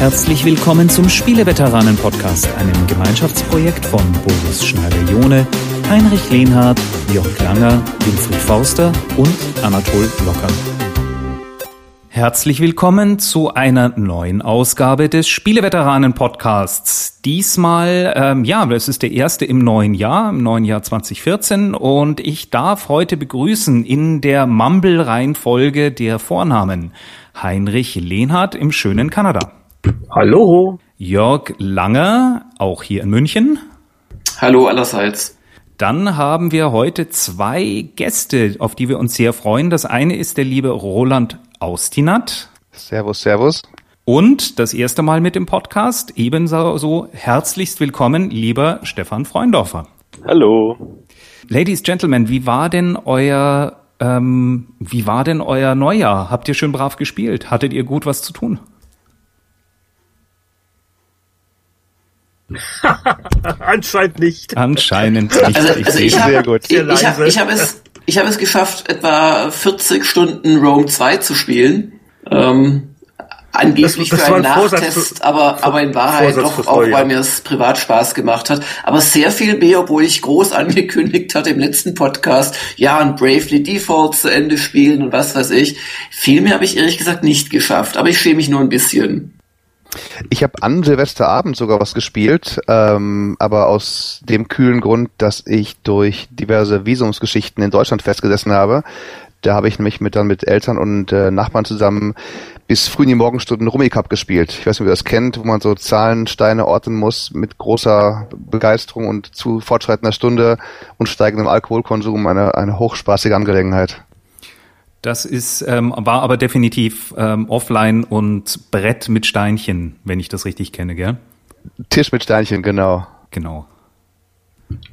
Herzlich willkommen zum Spieleveteranen-Podcast, einem Gemeinschaftsprojekt von Boris Schneider-Jone, Heinrich Lehnhardt, Jörg Langer, Winfried Forster und Anatol Locker. Herzlich willkommen zu einer neuen Ausgabe des Spieleveteranen-Podcasts. Diesmal, ähm, ja, es ist der erste im neuen Jahr, im neuen Jahr 2014 und ich darf heute begrüßen in der Mumble-Reihenfolge der Vornamen Heinrich Lehnhardt im schönen Kanada. Hallo. Jörg Langer, auch hier in München. Hallo allerseits. Dann haben wir heute zwei Gäste, auf die wir uns sehr freuen. Das eine ist der liebe Roland Austinat. Servus, servus. Und das erste Mal mit dem Podcast, ebenso so herzlichst willkommen, lieber Stefan Freundorfer. Hallo. Ladies, Gentlemen, wie war denn euer, ähm, wie war denn euer Neujahr? Habt ihr schön brav gespielt? Hattet ihr gut was zu tun? Anscheinend nicht. Anscheinend nicht. Also, ich also sehe ich sehr habe gut. ich, ich hab, ich hab es, ich hab es geschafft, etwa 40 Stunden Rome 2 zu spielen. Ähm, angeblich Das- das für einen Vorsatz Nachtest, für- aber, aber in Wahrheit Vorsatz doch auch, weil mir es privat Spaß gemacht hat. Aber sehr viel mehr, obwohl ich groß angekündigt hatte im letzten Podcast, ja, und Bravely Default zu Ende spielen und was weiß ich. Viel mehr habe ich ehrlich gesagt nicht geschafft, aber ich schäme mich nur ein bisschen. Ich habe an Silvesterabend sogar was gespielt, ähm, aber aus dem kühlen Grund, dass ich durch diverse Visumsgeschichten in Deutschland festgesessen habe. Da habe ich nämlich mit dann mit Eltern und äh, Nachbarn zusammen bis früh in die Morgenstunden Rummikub gespielt. Ich weiß nicht, ob ihr das kennt, wo man so Zahlen, Steine orten muss mit großer Begeisterung und zu fortschreitender Stunde und steigendem Alkoholkonsum. Eine, eine hochspaßige Angelegenheit. Das ist, ähm, war aber definitiv ähm, offline und Brett mit Steinchen, wenn ich das richtig kenne, gell? Tisch mit Steinchen, genau. Genau.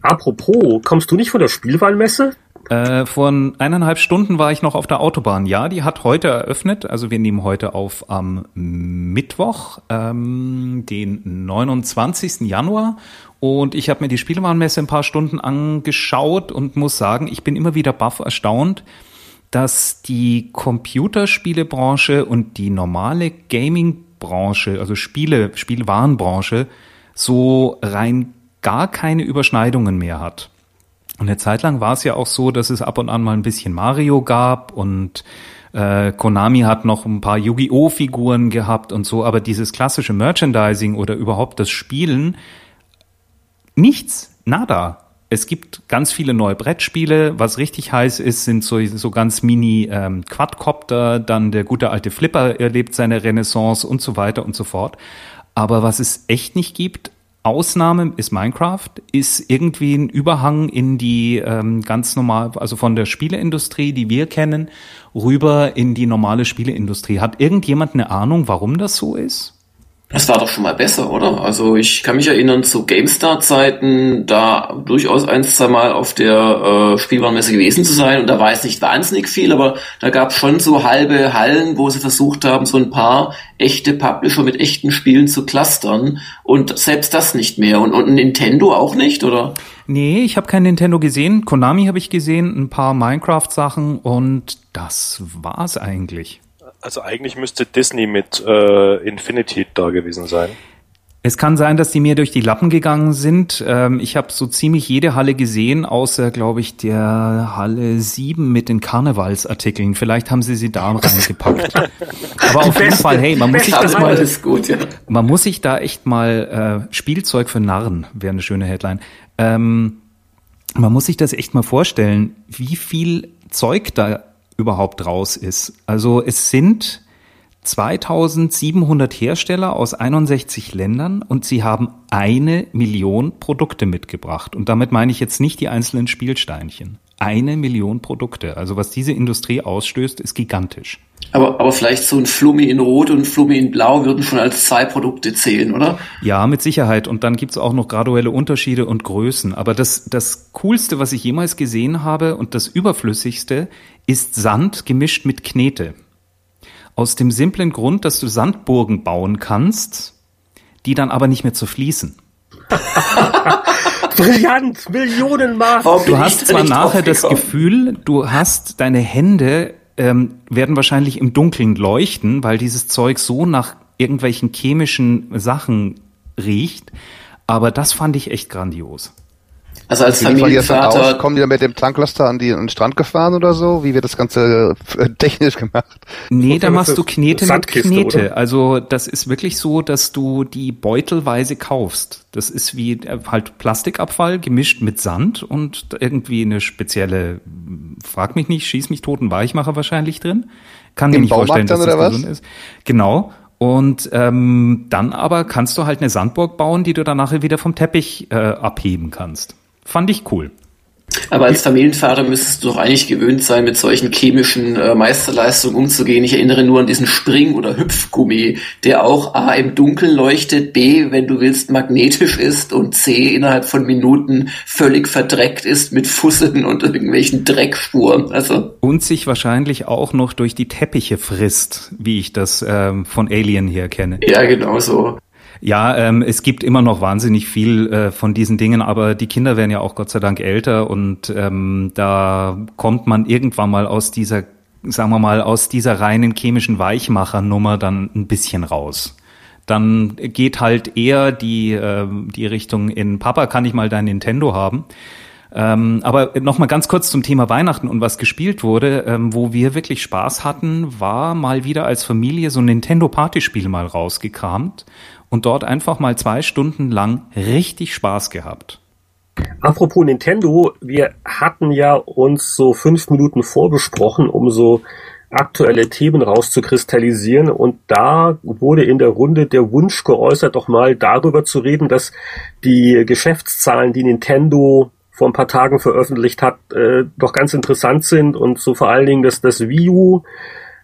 Apropos, kommst du nicht von der Spielwarenmesse? Äh, vor eineinhalb Stunden war ich noch auf der Autobahn. Ja, die hat heute eröffnet. Also wir nehmen heute auf am Mittwoch, ähm, den 29. Januar. Und ich habe mir die Spielwarenmesse ein paar Stunden angeschaut und muss sagen, ich bin immer wieder baff erstaunt, dass die Computerspielebranche und die normale Gaming-Branche, also Spiele, Spielwarenbranche, so rein gar keine Überschneidungen mehr hat. Und eine Zeit lang war es ja auch so, dass es ab und an mal ein bisschen Mario gab und äh, Konami hat noch ein paar Yu-Gi-Oh! Figuren gehabt und so, aber dieses klassische Merchandising oder überhaupt das Spielen, nichts, nada. Es gibt ganz viele neue Brettspiele. Was richtig heiß ist, sind so, so ganz mini ähm, Quadcopter, dann der gute alte Flipper erlebt seine Renaissance und so weiter und so fort. Aber was es echt nicht gibt, Ausnahme ist Minecraft, ist irgendwie ein Überhang in die ähm, ganz normal, also von der Spieleindustrie, die wir kennen, rüber in die normale Spieleindustrie. Hat irgendjemand eine Ahnung, warum das so ist? Das war doch schon mal besser, oder? Also ich kann mich erinnern zu GameStar-Zeiten, da durchaus ein, zwei Mal auf der äh, Spielwarenmesse gewesen zu sein und da war es nicht wahnsinnig viel, aber da gab es schon so halbe Hallen, wo sie versucht haben, so ein paar echte Publisher mit echten Spielen zu clustern und selbst das nicht mehr. Und, und Nintendo auch nicht, oder? Nee, ich habe kein Nintendo gesehen. Konami habe ich gesehen, ein paar Minecraft-Sachen und das war's eigentlich. Also eigentlich müsste Disney mit äh, Infinity da gewesen sein. Es kann sein, dass die mir durch die Lappen gegangen sind. Ähm, ich habe so ziemlich jede Halle gesehen, außer, glaube ich, der Halle 7 mit den Karnevalsartikeln. Vielleicht haben sie sie da reingepackt. Aber auf jeden Fall, hey, man muss sich das mal, ist gut, ja. man muss sich da echt mal, äh, Spielzeug für Narren wäre eine schöne Headline. Ähm, man muss sich das echt mal vorstellen, wie viel Zeug da überhaupt raus ist. Also es sind 2700 Hersteller aus 61 Ländern und sie haben eine Million Produkte mitgebracht. Und damit meine ich jetzt nicht die einzelnen Spielsteinchen. Eine Million Produkte. Also was diese Industrie ausstößt, ist gigantisch. Aber, aber vielleicht so ein Flummi in Rot und ein Flummi in Blau würden schon als zwei Produkte zählen, oder? Ja, mit Sicherheit. Und dann gibt's auch noch graduelle Unterschiede und Größen. Aber das, das Coolste, was ich jemals gesehen habe und das Überflüssigste, ist Sand gemischt mit Knete. Aus dem simplen Grund, dass du Sandburgen bauen kannst, die dann aber nicht mehr zu fließen. Brillant, bin Du hast zwar nachher das? Gefühl, du hast deine Hände ähm, werden wahrscheinlich im Dunkeln leuchten, weil dieses Zeug so nach irgendwelchen chemischen Sachen riecht. Aber das fand ich echt grandios. Also als Familienvater aus? Kommen die dann mit dem Tanklaster an, die, an den Strand gefahren oder so? Wie wird das Ganze äh, technisch gemacht? Nee, da machst ist du Knete mit Knete. oder? Also das ist wirklich so, dass du die beutelweise kaufst. Das ist wie äh, halt Plastikabfall gemischt mit Sand und irgendwie eine spezielle, frag mich nicht, schieß mich toten Weichmacher wahrscheinlich drin. Kann mir Im nicht vorstellen, Baumarkt dass dann, das oder was? gesund ist. Genau. Und ähm, dann aber kannst du halt eine Sandburg bauen, die du dann nachher wieder vom Teppich äh, abheben kannst. Fand ich cool. Aber als Familienvater müsstest du doch eigentlich gewöhnt sein, mit solchen chemischen äh, Meisterleistungen umzugehen. Ich erinnere nur an diesen Spring- oder Hüpfgummi, der auch A im Dunkeln leuchtet, B, wenn du willst, magnetisch ist und C, innerhalb von Minuten völlig verdreckt ist mit Fusseln und irgendwelchen Dreckspuren. Also Und sich wahrscheinlich auch noch durch die Teppiche frisst, wie ich das ähm, von Alien hier kenne. ja, genau so. Ja, ähm, es gibt immer noch wahnsinnig viel äh, von diesen Dingen, aber die Kinder werden ja auch Gott sei Dank älter und ähm, da kommt man irgendwann mal aus dieser, sagen wir mal, aus dieser reinen chemischen Weichmachernummer dann ein bisschen raus. Dann geht halt eher die, äh, die Richtung in Papa, kann ich mal dein Nintendo haben? Ähm, aber noch mal ganz kurz zum Thema Weihnachten und was gespielt wurde, ähm, wo wir wirklich Spaß hatten, war mal wieder als Familie so ein Nintendo Partyspiel mal rausgekramt und dort einfach mal zwei Stunden lang richtig Spaß gehabt. Apropos Nintendo, wir hatten ja uns so fünf Minuten vorbesprochen, um so aktuelle Themen rauszukristallisieren. Und da wurde in der Runde der Wunsch geäußert, doch mal darüber zu reden, dass die Geschäftszahlen, die Nintendo vor ein paar Tagen veröffentlicht hat, äh, doch ganz interessant sind und so vor allen Dingen, dass das Wii U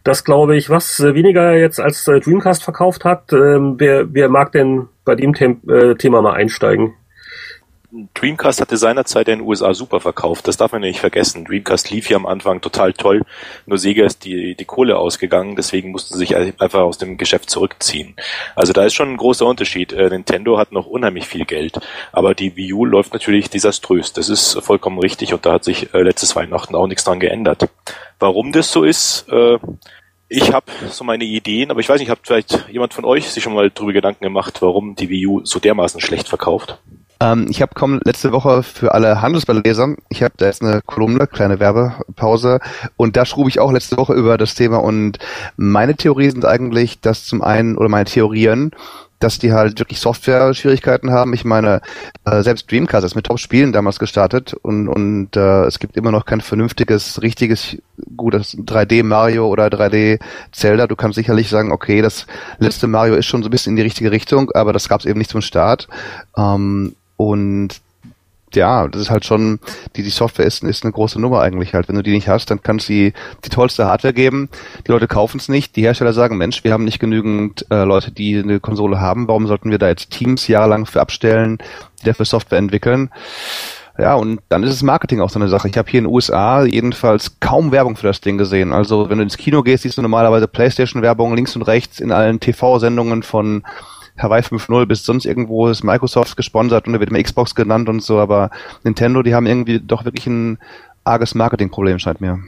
das glaube ich, was äh, weniger jetzt als äh, Dreamcast verkauft hat. Ähm, wer, wer mag denn bei dem äh, Thema mal einsteigen? Dreamcast hatte seinerzeit in den USA super verkauft, das darf man nicht vergessen. Dreamcast lief ja am Anfang total toll, nur Sega ist die, die Kohle ausgegangen, deswegen mussten sie sich einfach aus dem Geschäft zurückziehen. Also da ist schon ein großer Unterschied. Äh, Nintendo hat noch unheimlich viel Geld, aber die Wii U läuft natürlich desaströs. Das ist vollkommen richtig und da hat sich äh, letztes Weihnachten auch nichts dran geändert. Warum das so ist, äh, ich habe so meine Ideen, aber ich weiß nicht, hat vielleicht jemand von euch sich schon mal darüber Gedanken gemacht, warum die Wii U so dermaßen schlecht verkauft? Ähm, ich habe kaum letzte Woche für alle Handelsballleser, ich habe da jetzt eine Kolumne, kleine Werbepause, und da schrub ich auch letzte Woche über das Thema und meine Theorie sind eigentlich, dass zum einen, oder meine Theorien, dass die halt wirklich Software-Schwierigkeiten haben. Ich meine, äh, selbst Dreamcast ist mit Top-Spielen damals gestartet und, und äh, es gibt immer noch kein vernünftiges, richtiges, gutes 3D Mario oder 3D Zelda. Du kannst sicherlich sagen, okay, das letzte Mario ist schon so ein bisschen in die richtige Richtung, aber das gab es eben nicht zum Start. Ähm, und ja, das ist halt schon, die, die Software ist, ist eine große Nummer eigentlich halt. Wenn du die nicht hast, dann kannst du die, die tollste Hardware geben. Die Leute kaufen es nicht. Die Hersteller sagen, Mensch, wir haben nicht genügend äh, Leute, die eine Konsole haben. Warum sollten wir da jetzt Teams jahrelang für abstellen, die dafür Software entwickeln? Ja, und dann ist es Marketing auch so eine Sache. Ich habe hier in den USA jedenfalls kaum Werbung für das Ding gesehen. Also wenn du ins Kino gehst, siehst du normalerweise Playstation-Werbung links und rechts in allen TV-Sendungen von Hawaii 5.0 bis sonst irgendwo ist Microsoft gesponsert und da wird immer Xbox genannt und so, aber Nintendo, die haben irgendwie doch wirklich ein arges Marketingproblem, scheint mir.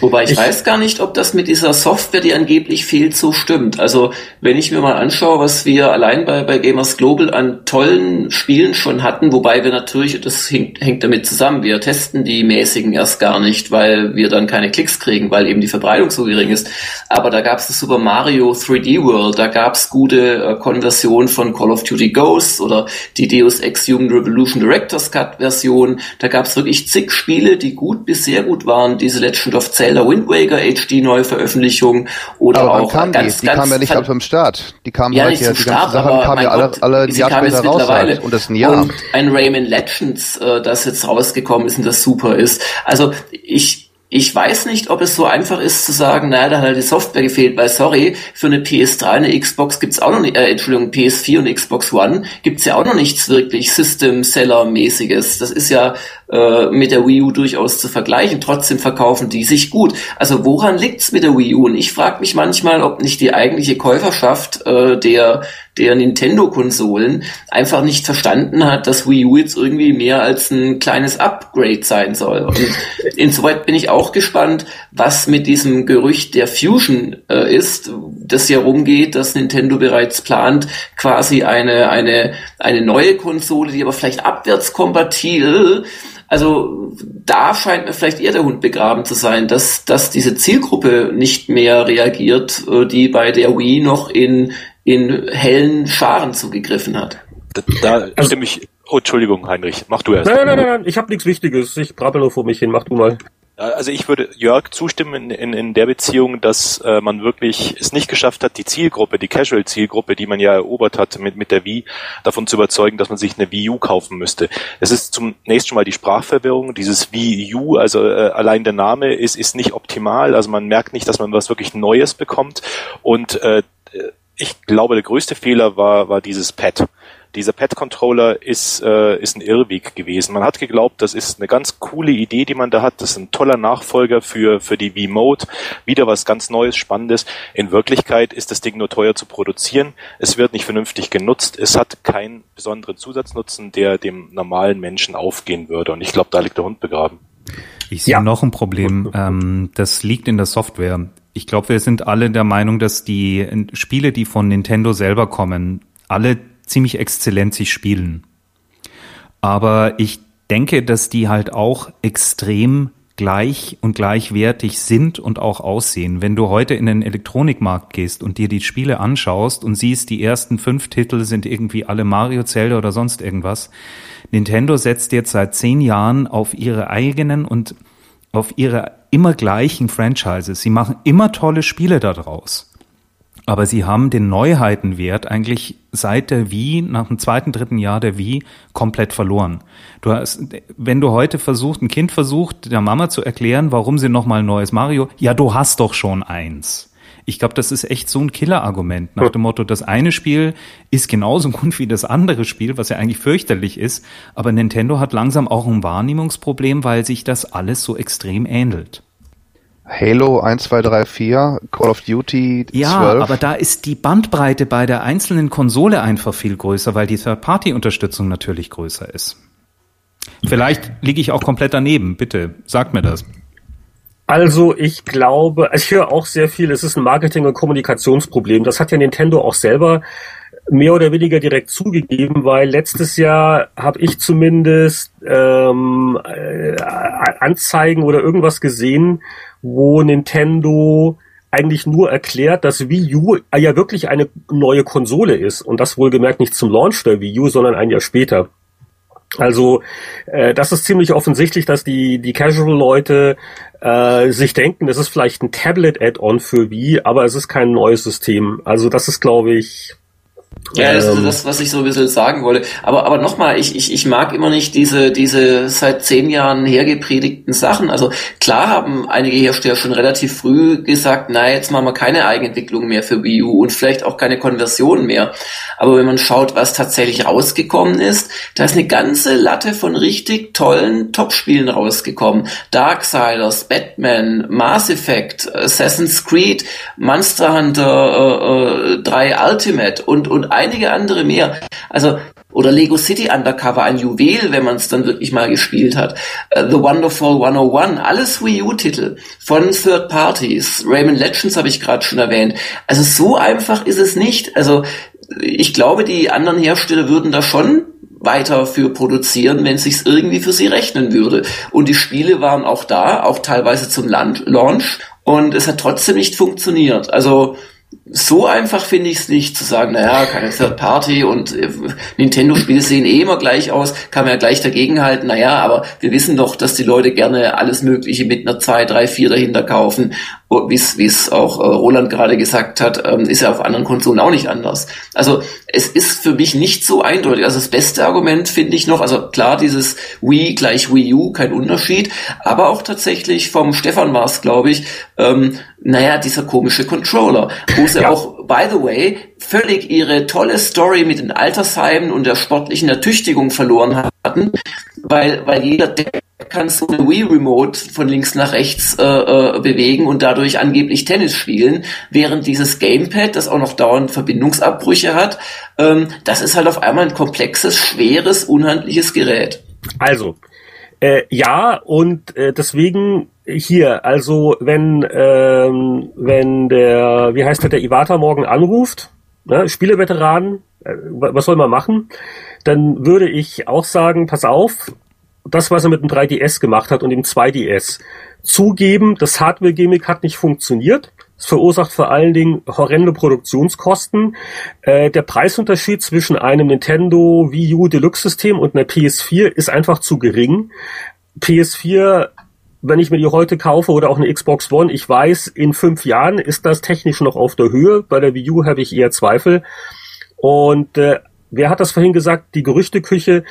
Wobei ich, weiß gar nicht, ob das mit dieser Software, die angeblich fehlt, so stimmt. Also wenn ich mir mal anschaue, was wir allein bei, bei Gamers Global an tollen Spielen schon hatten, wobei wir natürlich, das hängt, hängt damit zusammen, wir testen die mäßigen erst gar nicht, weil wir dann keine Klicks kriegen, weil eben die Verbreitung so gering ist. Aber da gab es das Super Mario 3D World, da gab es gute äh, Konversionen von Call of Duty Ghosts oder die Deus Ex Human Revolution Director's Cut Version. Da gab es wirklich zig Spiele, die gut bis sehr gut waren. Diese Legend of Zelda Wind Waker HD Neuveröffentlichung oder aber auch kamen ganz, die? Die kamen ja nicht ab vom Start. Die kamen ja, halt nicht ja, zum die Start, Sachen aber kamen ja alle, Gott, alle ein sie Jahr kamen jetzt später raus halt. Und das ein Jahr. Und ein Rayman Legends, äh, das jetzt rausgekommen ist und das super ist. Also ich ich weiß nicht, ob es so einfach ist zu sagen, naja, da hat halt die Software gefehlt, weil sorry, für eine PS3, eine Xbox gibt's auch noch nicht, äh, Entschuldigung, PS4 und Xbox One gibt's ja auch noch nichts wirklich System-Seller-mäßiges. Das ist ja äh, mit der Wii U durchaus zu vergleichen. Trotzdem verkaufen die sich gut. Also woran liegt's mit der Wii U? Und ich frage mich manchmal, ob nicht die eigentliche Käuferschaft äh, der der Nintendo-Konsolen einfach nicht verstanden hat, dass Wii U jetzt irgendwie mehr als ein kleines Upgrade sein soll. Und insoweit bin ich auch gespannt, was mit diesem Gerücht der Fusion äh, ist, das ja rumgeht, dass Nintendo bereits plant, quasi eine, eine, eine neue Konsole, die aber vielleicht abwärtskompatibel also da scheint mir vielleicht eher der Hund begraben zu sein, dass, dass diese Zielgruppe nicht mehr reagiert, äh, die bei der Wii noch in, in hellen Scharen zugegriffen hat. Da, da also, stimme ich. Oh, Entschuldigung, Heinrich, mach du erst. Nein, nein, nein, nein, ich habe nichts Wichtiges. Ich brabbel nur vor mich hin. Mach du mal. Also ich würde Jörg zustimmen in, in, in der Beziehung, dass äh, man wirklich es nicht geschafft hat, die Zielgruppe, die Casual-Zielgruppe, die man ja erobert hat mit, mit der Wii, davon zu überzeugen, dass man sich eine Wii U kaufen müsste. Es ist zunächst schon mal die Sprachverwirrung. Dieses Wii U, also äh, allein der Name ist, ist nicht optimal. Also man merkt nicht, dass man was wirklich Neues bekommt. Und äh, ich glaube, der größte Fehler war, war dieses Pad dieser Pad-Controller ist, äh, ist ein Irrweg gewesen. Man hat geglaubt, das ist eine ganz coole Idee, die man da hat. Das ist ein toller Nachfolger für, für die V-Mode. Wieder was ganz Neues, Spannendes. In Wirklichkeit ist das Ding nur teuer zu produzieren. Es wird nicht vernünftig genutzt. Es hat keinen besonderen Zusatznutzen, der dem normalen Menschen aufgehen würde. Und ich glaube, da liegt der Hund begraben. Ich sehe ja. noch ein Problem. Ähm, das liegt in der Software. Ich glaube, wir sind alle der Meinung, dass die Spiele, die von Nintendo selber kommen, alle ziemlich exzellent sich spielen. Aber ich denke, dass die halt auch extrem gleich und gleichwertig sind und auch aussehen. Wenn du heute in den Elektronikmarkt gehst und dir die Spiele anschaust und siehst, die ersten fünf Titel sind irgendwie alle Mario, Zelda oder sonst irgendwas. Nintendo setzt jetzt seit zehn Jahren auf ihre eigenen und auf ihre immer gleichen Franchises. Sie machen immer tolle Spiele daraus. Aber sie haben den Neuheitenwert eigentlich seit der Wii, nach dem zweiten, dritten Jahr der Wii, komplett verloren. Du hast, wenn du heute versucht, ein Kind versucht, der Mama zu erklären, warum sie nochmal ein neues Mario, ja, du hast doch schon eins. Ich glaube, das ist echt so ein Killerargument nach dem Motto, das eine Spiel ist genauso gut wie das andere Spiel, was ja eigentlich fürchterlich ist, aber Nintendo hat langsam auch ein Wahrnehmungsproblem, weil sich das alles so extrem ähnelt. Halo 1, 2, 3, 4, Call of Duty 12. Ja, aber da ist die Bandbreite bei der einzelnen Konsole einfach viel größer, weil die Third-Party-Unterstützung natürlich größer ist. Vielleicht liege ich auch komplett daneben. Bitte, sag mir das. Also ich glaube, ich höre auch sehr viel, es ist ein Marketing- und Kommunikationsproblem. Das hat ja Nintendo auch selber mehr oder weniger direkt zugegeben, weil letztes Jahr habe ich zumindest ähm, äh, Anzeigen oder irgendwas gesehen, wo Nintendo eigentlich nur erklärt, dass Wii U ja wirklich eine neue Konsole ist und das wohlgemerkt nicht zum Launch der Wii U, sondern ein Jahr später. Also äh, das ist ziemlich offensichtlich, dass die die Casual-Leute äh, sich denken, es ist vielleicht ein Tablet-Add-on für Wii, aber es ist kein neues System. Also das ist, glaube ich, ja, das ist ähm. das, was ich so ein bisschen sagen wollte. Aber, aber nochmal, ich, ich, ich mag immer nicht diese, diese seit zehn Jahren hergepredigten Sachen. Also klar haben einige Hersteller schon relativ früh gesagt, na, jetzt machen wir keine Eigenentwicklung mehr für Wii U und vielleicht auch keine Konversion mehr. Aber wenn man schaut, was tatsächlich rausgekommen ist, da ist eine ganze Latte von richtig tollen Top-Spielen rausgekommen. Darksiders, Batman, Mass Effect, Assassin's Creed, Monster Hunter äh, äh, 3 Ultimate und, und einige andere mehr. Also oder Lego City Undercover, ein Juwel, wenn man es dann wirklich mal gespielt hat. Uh, The Wonderful 101, alles Wii U-Titel von Third Parties. Rayman Legends habe ich gerade schon erwähnt. Also so einfach ist es nicht. Also ich glaube, die anderen Hersteller würden da schon weiter für produzieren, wenn es irgendwie für sie rechnen würde. Und die Spiele waren auch da, auch teilweise zum Launch. Und es hat trotzdem nicht funktioniert. Also so einfach finde ich es nicht zu sagen, naja, keine Third Party und äh, Nintendo-Spiele sehen eh immer gleich aus, kann man ja gleich dagegenhalten, naja, aber wir wissen doch, dass die Leute gerne alles Mögliche mit einer 2, 3, 4 dahinter kaufen wie es auch äh, Roland gerade gesagt hat, ähm, ist ja auf anderen Konsolen auch nicht anders. Also es ist für mich nicht so eindeutig. Also das beste Argument finde ich noch, also klar, dieses Wii gleich Wii U, kein Unterschied, aber auch tatsächlich vom Stefan war es, glaube ich, ähm, naja, dieser komische Controller, wo sie ja. auch, by the way, völlig ihre tolle Story mit den Altersheimen und der sportlichen Ertüchtigung verloren hatten, weil, weil jeder, der kannst du eine Wii Remote von links nach rechts äh, äh, bewegen und dadurch angeblich Tennis spielen, während dieses Gamepad, das auch noch dauernd Verbindungsabbrüche hat, ähm, das ist halt auf einmal ein komplexes, schweres, unhandliches Gerät. Also, äh, ja, und äh, deswegen hier, also wenn, ähm, wenn der, wie heißt der, der Iwata morgen anruft, ne, Spieleveteran, äh, was soll man machen? Dann würde ich auch sagen, pass auf, das, was er mit dem 3DS gemacht hat und dem 2DS, zugeben, das Hardware-Gimmick hat nicht funktioniert. Es verursacht vor allen Dingen horrende Produktionskosten. Äh, der Preisunterschied zwischen einem Nintendo Wii U Deluxe System und einer PS4 ist einfach zu gering. PS4 wenn ich mir die heute kaufe oder auch eine Xbox One, ich weiß, in fünf Jahren ist das technisch noch auf der Höhe. Bei der Wii U habe ich eher Zweifel. Und äh, wer hat das vorhin gesagt? Die Gerüchteküche.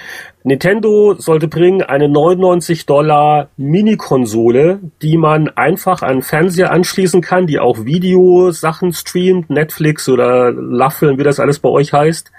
Nintendo sollte bringen eine 99 Dollar Mini-Konsole, die man einfach an Fernseher anschließen kann, die auch Videosachen streamt, Netflix oder Laffeln, wie das alles bei euch heißt.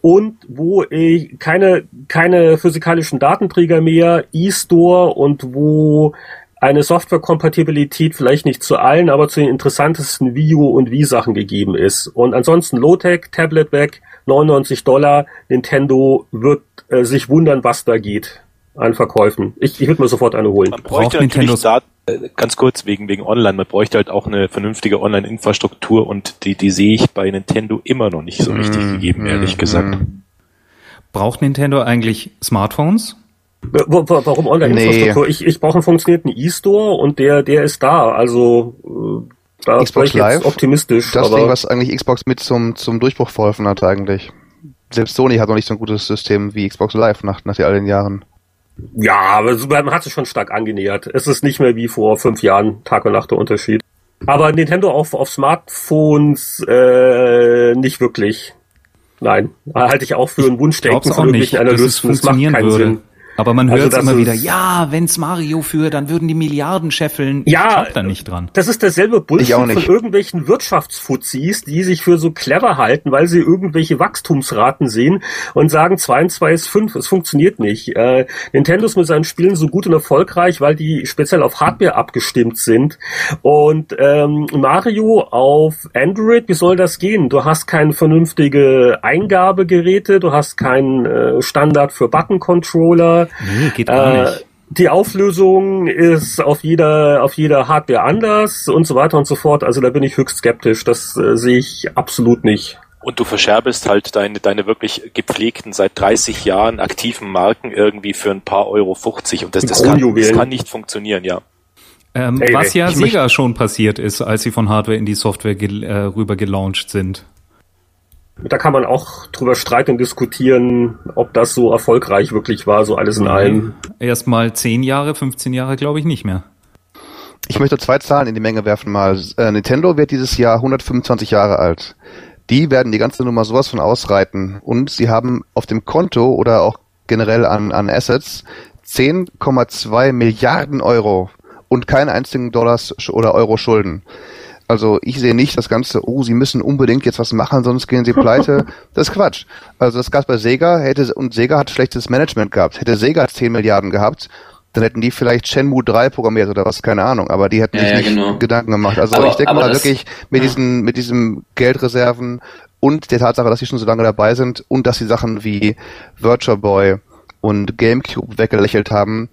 Und wo ich keine, keine physikalischen Datenträger mehr, E-Store und wo eine Softwarekompatibilität vielleicht nicht zu allen, aber zu den interessantesten Video- und Wii-Sachen gegeben ist. Und ansonsten Low-Tech, Tablet weg, 99 Dollar. Nintendo wird äh, sich wundern, was da geht an Verkäufen. Ich, ich würde mir sofort eine holen. Man bräuchte Nintendo da, äh, ganz kurz wegen, wegen Online, man bräuchte halt auch eine vernünftige Online-Infrastruktur und die, die sehe ich bei Nintendo immer noch nicht so richtig mm, gegeben, ehrlich mm, gesagt. Braucht Nintendo eigentlich Smartphones? Warum Online-Infrastruktur? Nee. Ich, ich brauche einen funktionierenden E-Store und der, der ist da. Also äh, da Xbox Live, optimistisch. Das Ding, was eigentlich Xbox mit zum, zum Durchbruch verholfen hat eigentlich. Selbst Sony hat noch nicht so ein gutes System wie Xbox Live nach, nach all den Jahren. Ja, aber man hat sich schon stark angenähert. Es ist nicht mehr wie vor fünf Jahren Tag und Nacht der Unterschied. Aber Nintendo auf, auf Smartphones äh, nicht wirklich. Nein, halte ich auch für ein Wunschdenken von irgendwelchen Analysten. Das macht keinen würde. Sinn. Aber man hört also immer wieder, ja, wenn's Mario führe, dann würden die Milliarden scheffeln. Ja, ich da nicht dran. Das ist derselbe Bullshit von irgendwelchen Wirtschaftsfuzis, die sich für so clever halten, weil sie irgendwelche Wachstumsraten sehen und sagen, 2 und 2 ist 5. Es funktioniert nicht. Äh, Nintendo ist mit seinen Spielen so gut und erfolgreich, weil die speziell auf Hardware abgestimmt sind. Und ähm, Mario auf Android, wie soll das gehen? Du hast keine vernünftige Eingabegeräte, du hast keinen äh, Standard für Button-Controller, Nee, geht gar äh, nicht. Die Auflösung ist auf jeder, auf jeder Hardware anders und so weiter und so fort. Also da bin ich höchst skeptisch. Das äh, sehe ich absolut nicht. Und du verscherbest halt deine, deine wirklich gepflegten, seit 30 Jahren aktiven Marken irgendwie für ein paar Euro 50. Und das, das, kann, das kann nicht funktionieren, ja. Ähm, hey, was ja Sega schon passiert ist, als sie von Hardware in die Software äh, rüber gelauncht sind. Da kann man auch drüber streiten und diskutieren, ob das so erfolgreich wirklich war, so alles in allem. Erstmal 10 Jahre, 15 Jahre glaube ich nicht mehr. Ich möchte zwei Zahlen in die Menge werfen mal. Äh, Nintendo wird dieses Jahr 125 Jahre alt. Die werden die ganze Nummer sowas von ausreiten. Und sie haben auf dem Konto oder auch generell an, an Assets 10,2 Milliarden Euro und keinen einzigen Dollars oder Euro Schulden. Also ich sehe nicht das Ganze, oh, sie müssen unbedingt jetzt was machen, sonst gehen sie pleite. Das ist Quatsch. Also das gab bei Sega, hätte, und Sega hat schlechtes Management gehabt. Hätte Sega 10 Milliarden gehabt, dann hätten die vielleicht Shenmue 3 programmiert oder was, keine Ahnung, aber die hätten ja, sich ja, nicht genau. Gedanken gemacht. Also aber, ich denke mal wirklich mit ja. diesen, mit diesen Geldreserven und der Tatsache, dass sie schon so lange dabei sind und dass sie Sachen wie Virtual Boy und GameCube weggelächelt haben,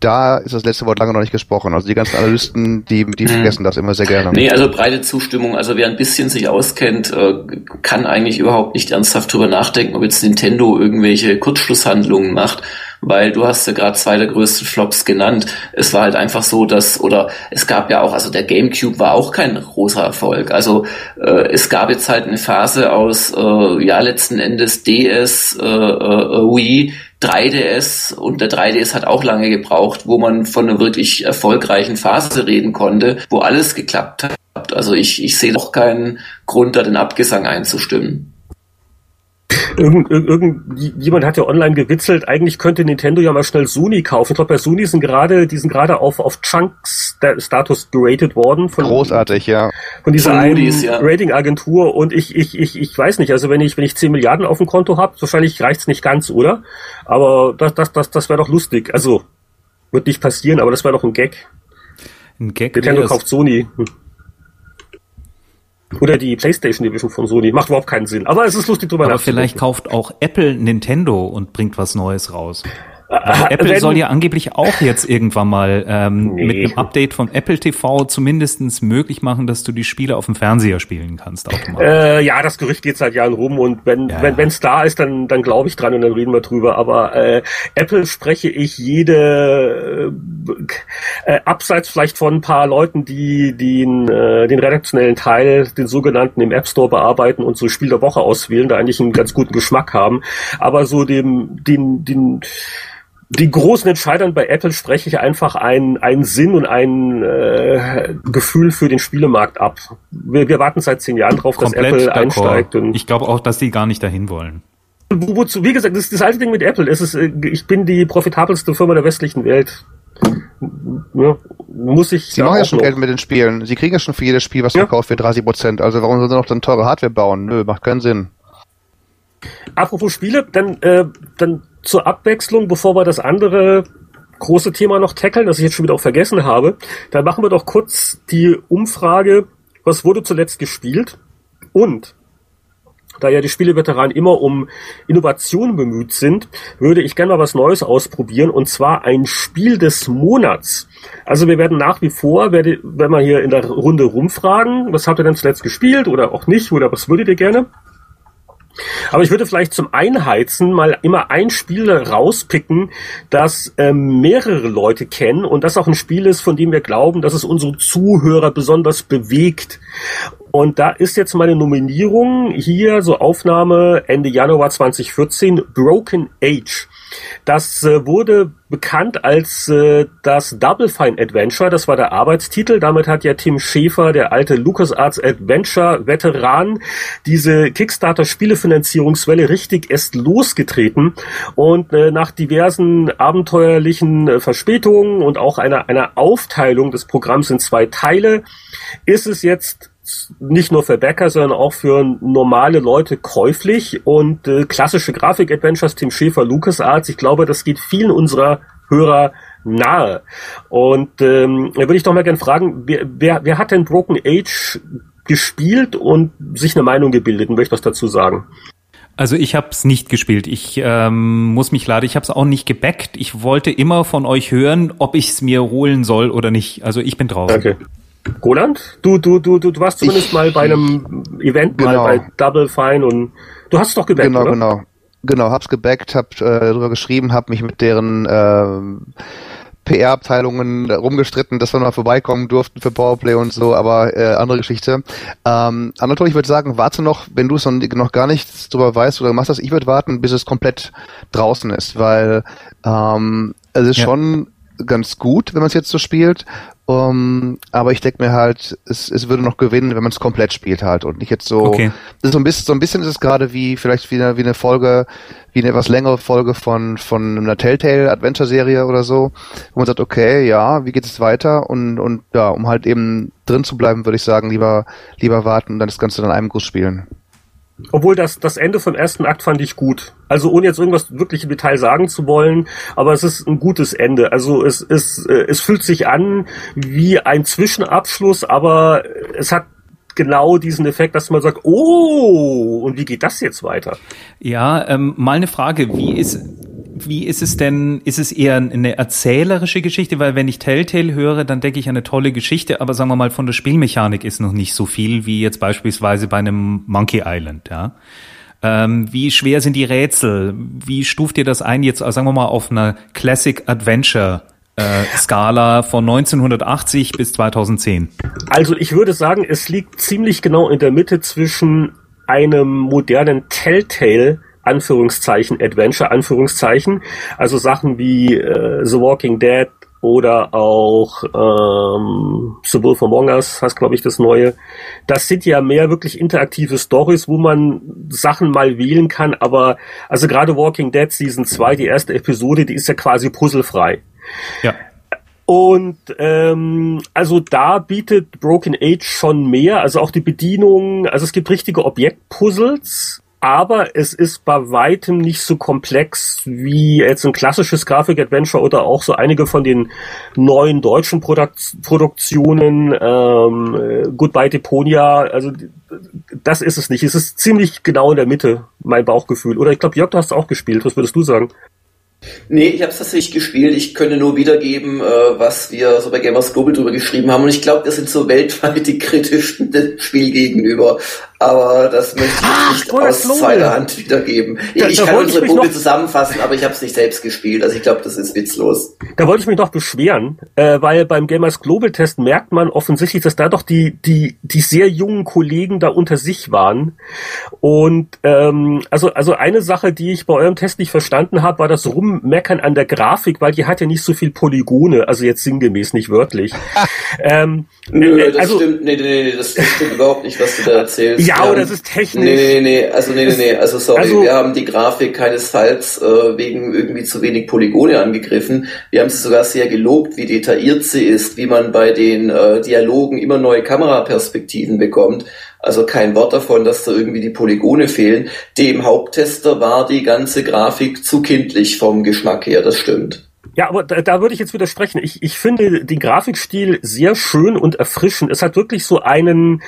da ist das letzte Wort lange noch nicht gesprochen. Also die ganzen Analysten, die, die hm. vergessen das immer sehr gerne. Nee, also breite Zustimmung. Also wer ein bisschen sich auskennt, äh, kann eigentlich überhaupt nicht ernsthaft drüber nachdenken, ob jetzt Nintendo irgendwelche Kurzschlusshandlungen macht, weil du hast ja gerade zwei der größten Flops genannt. Es war halt einfach so, dass, oder es gab ja auch, also der GameCube war auch kein großer Erfolg. Also äh, es gab jetzt halt eine Phase aus, äh, ja, letzten Endes DS, äh, äh, Wii, 3DS und der 3DS hat auch lange gebraucht, wo man von einer wirklich erfolgreichen Phase reden konnte, wo alles geklappt hat. Also ich, ich sehe doch keinen Grund, da den Abgesang einzustimmen. Irgend, irgendjemand hat ja online gewitzelt, eigentlich könnte Nintendo ja mal schnell Sony kaufen. Ich glaube, bei Sony sind gerade, die sind gerade auf, auf Chunk-Status geratet worden. Von, Großartig, ja. Von dieser einen ja. Ratingagentur und ich, ich, ich, ich weiß nicht, also wenn ich, wenn ich 10 Milliarden auf dem Konto habe, wahrscheinlich reicht's nicht ganz, oder? Aber das, das, das, das wäre doch lustig. Also, Wird nicht passieren, aber das war doch ein Gag. Ein Gag Nintendo kauft Sony. Hm. Oder die PlayStation Division von Sony. Macht überhaupt keinen Sinn. Aber es ist lustig drüber Aber vielleicht kauft auch Apple Nintendo und bringt was Neues raus. Weil Apple wenn- soll ja angeblich auch jetzt irgendwann mal ähm, Nee. mit einem Update von Apple TV zumindestens möglich machen, dass du die Spiele auf dem Fernseher spielen kannst automatisch. Äh, ja, das Gerücht geht seit Jahren rum und wenn Ja. wenn wenn's da ist, dann dann glaube ich dran und dann reden wir drüber. Aber äh, Apple spreche ich jede äh, äh, abseits vielleicht von ein paar Leuten, die den äh, den redaktionellen Teil, den sogenannten im App Store bearbeiten und so Spiel der Woche auswählen, da eigentlich einen ganz guten Geschmack haben. Aber so dem den den die großen Entscheidern bei Apple spreche ich einfach einen, einen Sinn und ein äh, Gefühl für den Spielemarkt ab. Wir, wir warten seit zehn Jahren drauf, dass Apple einsteigt. Und Ich glaube auch, dass die gar nicht dahin wollen. wo, wozu, wie gesagt, das ist das alte Ding mit Apple. Es ist, äh, ich bin die profitabelste Firma der westlichen Welt. Ja, muss ich Sie machen ja schon noch. Geld mit den Spielen. Sie kriegen ja schon für jedes Spiel, was Ja. verkauft wird, 30 Prozent. Also warum sollen sie noch dann teure Hardware bauen? Nö, macht keinen Sinn. Apropos Spiele, dann, äh, dann zur Abwechslung, bevor wir das andere große Thema noch tackeln, das ich jetzt schon wieder auch vergessen habe, dann machen wir doch kurz die Umfrage, was wurde zuletzt gespielt? Und da ja die Spieleveteranen immer um Innovation bemüht sind, würde ich gerne mal was Neues ausprobieren und zwar ein Spiel des Monats. Also wir werden nach wie vor, wenn wir hier in der Runde rumfragen, was habt ihr denn zuletzt gespielt oder auch nicht oder was würdet ihr gerne? Aber ich würde vielleicht zum Einheizen mal immer ein Spiel rauspicken, das ähm, mehrere Leute kennen und das auch ein Spiel ist, von dem wir glauben, dass es unsere Zuhörer besonders bewegt. Und da ist jetzt meine Nominierung hier, so Aufnahme Ende Januar 2014, Broken Age. Das äh, wurde bekannt als äh, das Double Fine Adventure, das war der Arbeitstitel. Damit hat ja Tim Schäfer, der alte LucasArts Adventure Veteran, diese Kickstarter Spielefinanzierungswelle richtig erst losgetreten und äh, nach diversen abenteuerlichen äh, Verspätungen und auch einer einer Aufteilung des Programms in zwei Teile ist es jetzt nicht nur für Bäcker, sondern auch für normale Leute käuflich und äh, klassische Grafik-Adventures, Tim Schäfer, LucasArts, ich glaube, das geht vielen unserer Hörer nahe. Und ähm, da würde ich doch mal gerne fragen, wer, wer, wer hat denn Broken Age gespielt und sich eine Meinung gebildet und möchte was dazu sagen? Also ich habe es nicht gespielt. Ich ähm, muss mich leider, ich habe es auch nicht gebackt. Ich wollte immer von euch hören, ob ich es mir holen soll oder nicht. Also ich bin draußen. Danke. Roland, du, du, du, du, du warst zumindest Ich- mal bei einem Event Genau. mal bei Double Fine und du hast es doch gebackt, genau, oder? genau. Genau, hab's gebackt, hab äh, darüber geschrieben, hab mich mit deren ähm, PR-Abteilungen rumgestritten, dass wir mal vorbeikommen durften für Powerplay und so, aber äh, andere Geschichte. Ähm, Anatol, ich würde sagen, warte noch, wenn du es noch, noch gar nichts drüber weißt oder machst das, ich würde warten, bis es komplett draußen ist, weil ähm, es ist Ja. schon ganz gut, wenn man es jetzt so spielt. Um, aber ich denke mir halt, es, es würde noch gewinnen, wenn man es komplett spielt halt und nicht jetzt so. Okay. So ein bisschen, so ein bisschen ist es gerade wie vielleicht wie eine, wie eine Folge, wie eine etwas längere Folge von von einer Telltale Adventure Serie oder so, wo man sagt, okay, ja, wie geht es weiter und und ja, um halt eben drin zu bleiben, würde ich sagen, lieber lieber warten und dann das Ganze dann einem Guss spielen. Obwohl das, das Ende vom ersten Akt fand ich gut. Also ohne jetzt irgendwas wirklich im Detail sagen zu wollen, aber es ist ein gutes Ende. Also es, es, äh, es fühlt sich an wie ein Zwischenabschluss, aber es hat genau diesen Effekt, dass man sagt, oh, und wie geht das jetzt weiter? Ja, ähm, mal eine Frage, wie ist wie ist es denn, ist es eher eine erzählerische Geschichte? Weil wenn ich Telltale höre, dann denke ich an eine tolle Geschichte, aber sagen wir mal, von der Spielmechanik ist noch nicht so viel wie jetzt beispielsweise bei einem Monkey Island, ja. Ähm, wie schwer sind die Rätsel? Wie stuft ihr das ein jetzt, sagen wir mal, auf einer Classic Adventure äh, Skala von 1980 bis 2010? Also ich würde sagen, es liegt ziemlich genau in der Mitte zwischen einem modernen Telltale Anführungszeichen Adventure Anführungszeichen, also Sachen wie äh, The Walking Dead oder auch ähm, The Wolf Among Us, heißt glaube ich das neue. Das sind ja mehr wirklich interaktive Stories, wo man Sachen mal wählen kann, aber also gerade Walking Dead Season 2, die erste Episode, die ist ja quasi puzzlefrei. Ja. Und ähm, also da bietet Broken Age schon mehr, also auch die Bedienung, also es gibt richtige Objektpuzzles aber es ist bei weitem nicht so komplex wie jetzt ein klassisches Grafik-Adventure oder auch so einige von den neuen deutschen Produk Produktionen, ähm, Goodbye Deponia, also das ist es nicht. Es ist ziemlich genau in der Mitte, mein Bauchgefühl. Oder ich glaube, Jörg, du hast auch gespielt. Was würdest du sagen? Nee, ich habe es tatsächlich gespielt. Ich könnte nur wiedergeben, äh, was wir so bei Gamers Global drüber geschrieben haben. Und ich glaube, das sind so weltweit die kritischsten dem Spiel gegenüber aber das möchte ich Ach, nicht aus Global. zweiter Hand wiedergeben. Da, ich da kann unsere Punkte zusammenfassen, aber ich habe es nicht selbst gespielt. Also ich glaube, das ist witzlos. Da wollte ich mich noch beschweren, äh, weil beim Gamers Global Test merkt man offensichtlich, dass da doch die die die sehr jungen Kollegen da unter sich waren. Und ähm, also also eine Sache, die ich bei eurem Test nicht verstanden habe, war das Rummeckern an der Grafik, weil die hat ja nicht so viel Polygone, also jetzt sinngemäß, nicht wörtlich. ähm, Nö, äh, das also, stimmt, nee, nee, nee, das stimmt überhaupt nicht, was du da erzählst. Ja, oder das ist technisch. Nee, nee, nee, also nee, nee, nee, also sorry, also, wir haben die Grafik keinesfalls äh, wegen irgendwie zu wenig Polygone angegriffen. Wir haben sie sogar sehr gelobt, wie detailliert sie ist, wie man bei den äh, Dialogen immer neue Kameraperspektiven bekommt. Also kein Wort davon, dass da irgendwie die Polygone fehlen. Dem Haupttester war die ganze Grafik zu kindlich vom Geschmack her, das stimmt. Ja, aber da, da würde ich jetzt widersprechen. Ich, ich finde den Grafikstil sehr schön und erfrischend. Es hat wirklich so einen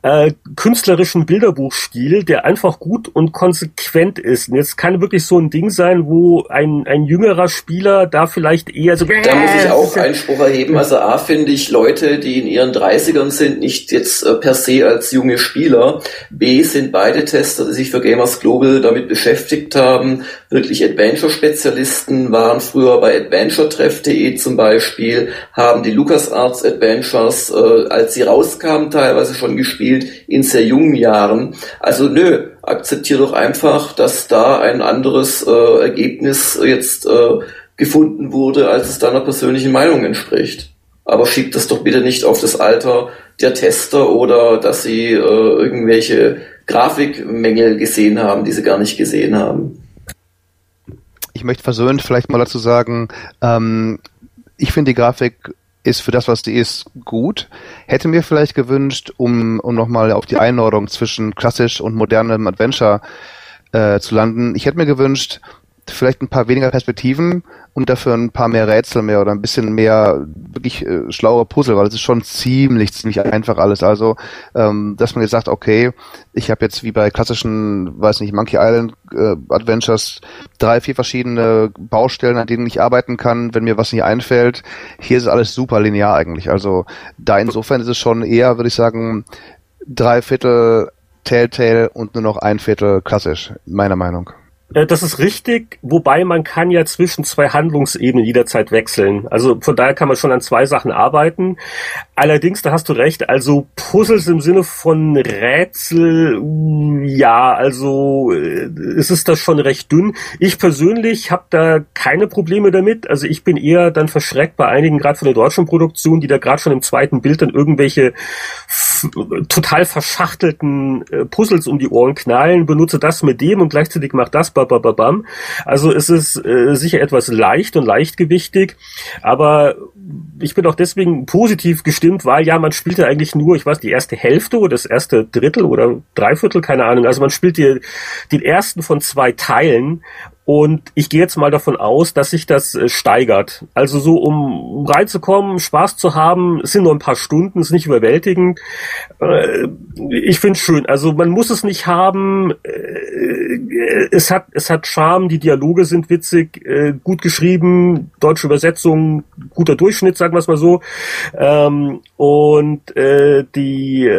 äh, künstlerischen Bilderbuchstil, der einfach gut und konsequent ist. Und jetzt kann wirklich so ein Ding sein, wo ein, ein jüngerer Spieler da vielleicht eher so... Da muss ich auch Einspruch erheben. Also A finde ich Leute, die in ihren 30ern sind, nicht jetzt äh, per se als junge Spieler. B sind beide Tester, die sich für Gamers Global damit beschäftigt haben, wirklich Adventure-Spezialisten, waren früher bei adventuretreff.de zum Beispiel haben die LucasArts Adventures, äh, als sie rauskamen, teilweise schon gespielt in sehr jungen Jahren. Also nö, akzeptier doch einfach, dass da ein anderes äh, Ergebnis jetzt äh, gefunden wurde, als es deiner persönlichen Meinung entspricht. Aber schiebt das doch bitte nicht auf das Alter der Tester oder dass sie äh, irgendwelche Grafikmängel gesehen haben, die sie gar nicht gesehen haben ich möchte versöhnt vielleicht mal dazu sagen, ähm, ich finde die Grafik ist für das, was die ist, gut. Hätte mir vielleicht gewünscht, um, um nochmal auf die Einordnung zwischen klassisch und modernem Adventure äh, zu landen, ich hätte mir gewünscht, vielleicht ein paar weniger Perspektiven und dafür ein paar mehr Rätsel mehr oder ein bisschen mehr wirklich äh, schlauere Puzzle, weil es ist schon ziemlich, ziemlich einfach alles. Also, ähm, dass man jetzt sagt, okay, ich habe jetzt wie bei klassischen, weiß nicht, Monkey Island äh, Adventures drei, vier verschiedene Baustellen, an denen ich arbeiten kann, wenn mir was nicht einfällt. Hier ist alles super linear eigentlich. Also da insofern ist es schon eher, würde ich sagen, drei Viertel Telltale und nur noch ein Viertel klassisch, meiner Meinung. Äh, das ist richtig, wobei man kann ja zwischen zwei Handlungsebenen jederzeit wechseln. Also von daher kann man schon an zwei Sachen arbeiten. Allerdings, da hast du recht, also Puzzles im Sinne von Rätsel, ja, also äh, es ist das schon recht dünn. Ich persönlich habe da keine Probleme damit. Also ich bin eher dann verschreckt bei einigen, gerade von der deutschen Produktion, die da gerade schon im zweiten Bild dann irgendwelche total verschachtelten äh, Puzzles um die Ohren knallen, benutze das mit dem und gleichzeitig macht das babababam. Also es ist äh, sicher etwas leicht und leichtgewichtig, aber ich bin auch deswegen positiv gestimmt, weil ja, man spielt ja eigentlich nur, ich weiß, die erste Hälfte oder das erste Drittel oder Dreiviertel, keine Ahnung. Also man spielt die, den ersten von zwei Teilen und ich gehe jetzt mal davon aus, dass sich das äh, steigert. Also so, um reinzukommen, Spaß zu haben, es sind nur ein paar Stunden, ist nicht überwältigend. Äh, ich finde es schön. Also man muss es nicht haben. Äh, es hat, es hat Charme, die Dialoge sind witzig, gut geschrieben, deutsche Übersetzung, guter Durchschnitt, sagen wir es mal so. Ähm, und die,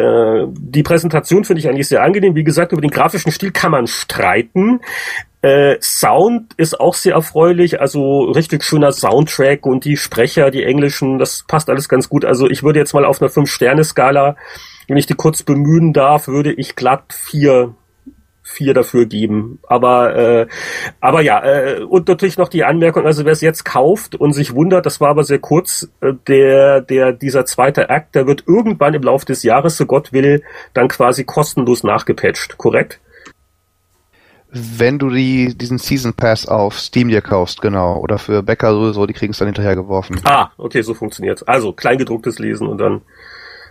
die Präsentation finde ich eigentlich sehr angenehm. Wie gesagt, über den grafischen Stil kann man streiten. Äh, Sound ist auch sehr erfreulich, also richtig schöner Soundtrack und die Sprecher, die englischen, das passt alles ganz gut. Also ich würde jetzt mal auf einer Fünf-Sterne-Skala, wenn ich die kurz bemühen darf, würde ich glatt vier vier dafür geben. Aber äh, aber ja, äh, und natürlich noch die Anmerkung, also wer es jetzt kauft und sich wundert, das war aber sehr kurz, äh, der der dieser zweite Akt, der wird irgendwann im Laufe des Jahres, so Gott will, dann quasi kostenlos nachgepatcht, korrekt? Wenn du die, diesen Season Pass auf Steam dir kaufst, genau, oder für Bäcker sowieso, die kriegen es dann hinterher geworfen. Ah, okay, so funktioniert's. Also kleingedrucktes Lesen und dann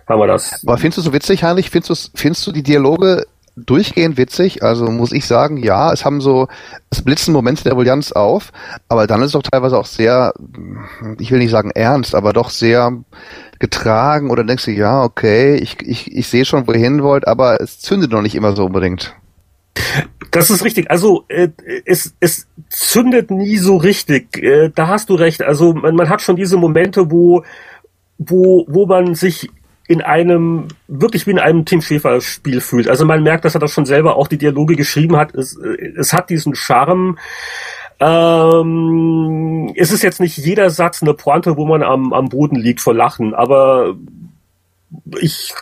haben wir das. Aber findest du so witzig, Heinrich? Findest du, findest du die Dialoge durchgehend witzig. Also muss ich sagen, ja, es haben so, es blitzen Momente der Brillanz auf, aber dann ist es doch teilweise auch sehr, ich will nicht sagen ernst, aber doch sehr getragen oder denkst du, ja, okay, ich, ich, ich sehe schon, wo ihr hin wollt, aber es zündet noch nicht immer so unbedingt. Das ist richtig. Also äh, es, es zündet nie so richtig. Äh, da hast du recht. Also man, man hat schon diese Momente, wo wo wo man sich in einem, wirklich wie in einem Tim Schäfer Spiel fühlt. Also man merkt, dass er das schon selber auch die Dialoge geschrieben hat. Es, es hat diesen Charme. Ähm, es ist jetzt nicht jeder Satz eine Pointe, wo man am, am Boden liegt vor Lachen, aber ich,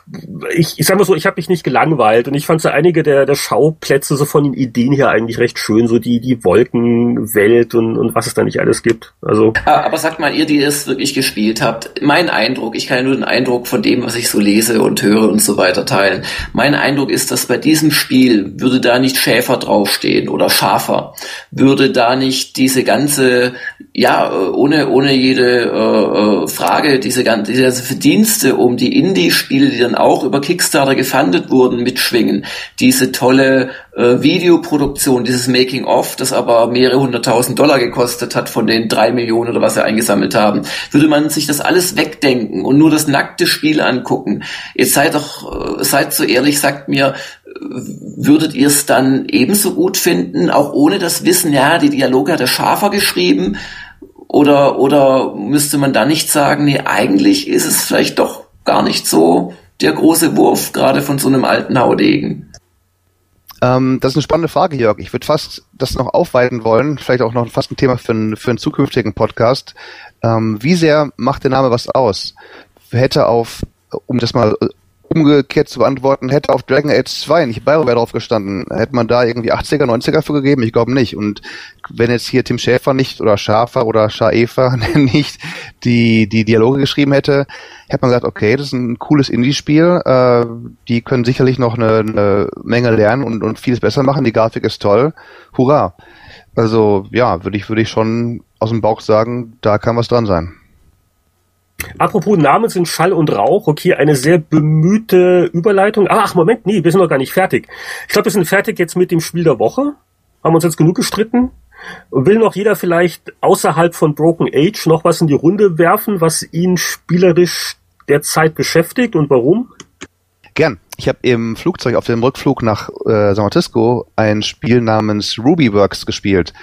ich, ich sag mal so, ich habe mich nicht gelangweilt und ich fand so einige der, der Schauplätze so von den Ideen her eigentlich recht schön, so die, die Wolkenwelt und, und was es da nicht alles gibt. Also. Aber sagt mal, ihr, die es wirklich gespielt habt, mein Eindruck, ich kann ja nur den Eindruck von dem, was ich so lese und höre und so weiter teilen. Mein Eindruck ist, dass bei diesem Spiel würde da nicht Schäfer draufstehen oder Schafer, würde da nicht diese ganze, ja, ohne, ohne jede äh, äh Frage, diese ganze, diese Verdienste um die Indie Indie-Spiele, die dann auch über Kickstarter gefundet wurden, mitschwingen. Diese tolle äh, Videoproduktion, dieses Making-of, das aber mehrere hunderttausend Dollar gekostet hat von den drei Millionen oder was sie eingesammelt haben. Würde man sich das alles wegdenken und nur das nackte Spiel angucken. Jetzt seid doch, äh, seid so ehrlich, sagt mir, würdet ihr es dann ebenso gut finden, auch ohne das Wissen, ja, die Dialoge hat der Schafer geschrieben, oder, oder müsste man da nicht sagen, nee, eigentlich ist es vielleicht doch gar nicht so der große Wurf, gerade von so einem alten Haudegen. Ähm, das ist eine spannende Frage, Jörg. Ich würde fast das noch aufweiten wollen, vielleicht auch noch fast ein Thema für, einen, für einen zukünftigen Podcast. Ähm, wie sehr macht der Name was aus? Hätte auf, um das mal umgekehrt zu beantworten, hätte auf Dragon Age 2 nicht BioWare drauf gestanden, hätte man da irgendwie 80er, 90er für gegeben? Ich glaube nicht. Und wenn jetzt hier Tim Schäfer nicht oder Schafer oder Schaefer nicht die, die Dialoge geschrieben hätte, hätte man gesagt, okay, das ist ein cooles Indie-Spiel, äh, die können sicherlich noch eine, eine Menge lernen und, und vieles besser machen, die Grafik ist toll, hurra. Also ja, würde ich, würde ich schon aus dem Bauch sagen, da kann was dran sein. Apropos Namen sind Schall und Rauch. Okay, eine sehr bemühte Überleitung. Ach, Moment, nee, wir sind noch gar nicht fertig. Ich glaube, wir sind fertig jetzt mit dem Spiel der Woche. Haben uns jetzt genug gestritten. Will noch jeder vielleicht außerhalb von Broken Age noch was in die Runde werfen, was ihn spielerisch derzeit beschäftigt und warum? Gern. Ich habe im Flugzeug auf dem Rückflug nach äh, San Francisco ein Spiel namens Rubyworks gespielt.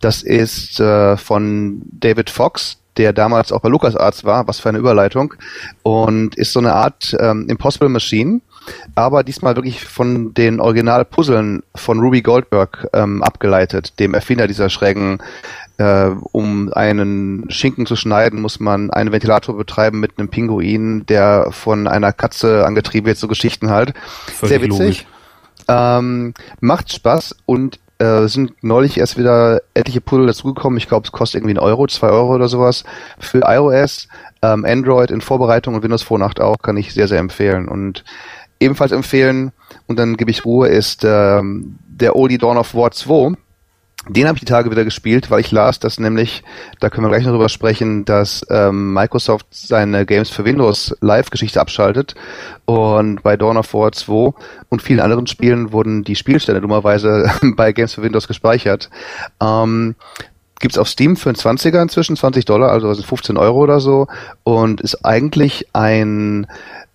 Das ist äh, von David Fox, der damals auch bei LucasArts war, was für eine Überleitung, und ist so eine Art ähm, Impossible Machine, aber diesmal wirklich von den Original-Puzzeln von Ruby Goldberg ähm, abgeleitet, dem Erfinder dieser schrägen äh, um einen Schinken zu schneiden, muss man einen Ventilator betreiben mit einem Pinguin, der von einer Katze angetrieben wird, so Geschichten halt. Völlig Sehr witzig. Ähm, macht Spaß und äh, sind neulich erst wieder etliche Puzzle dazugekommen. Ich glaube, es kostet irgendwie ein Euro, zwei Euro oder sowas. Für iOS, ähm, Android in Vorbereitung und Windows Phone 8 auch, kann ich sehr, sehr empfehlen. Und ebenfalls empfehlen, und dann gebe ich Ruhe, ist ähm, der Oldie Dawn of War 2 den habe ich die Tage wieder gespielt, weil ich las, dass nämlich, da können wir gleich noch drüber sprechen, dass ähm, Microsoft seine Games für Windows Live-Geschichte abschaltet und bei Dawn of War 2 und vielen anderen Spielen wurden die Spielstände dummerweise bei Games für Windows gespeichert. Ähm, gibt's auf Steam für einen 20er inzwischen, 20 Dollar, also 15 Euro oder so und ist eigentlich ein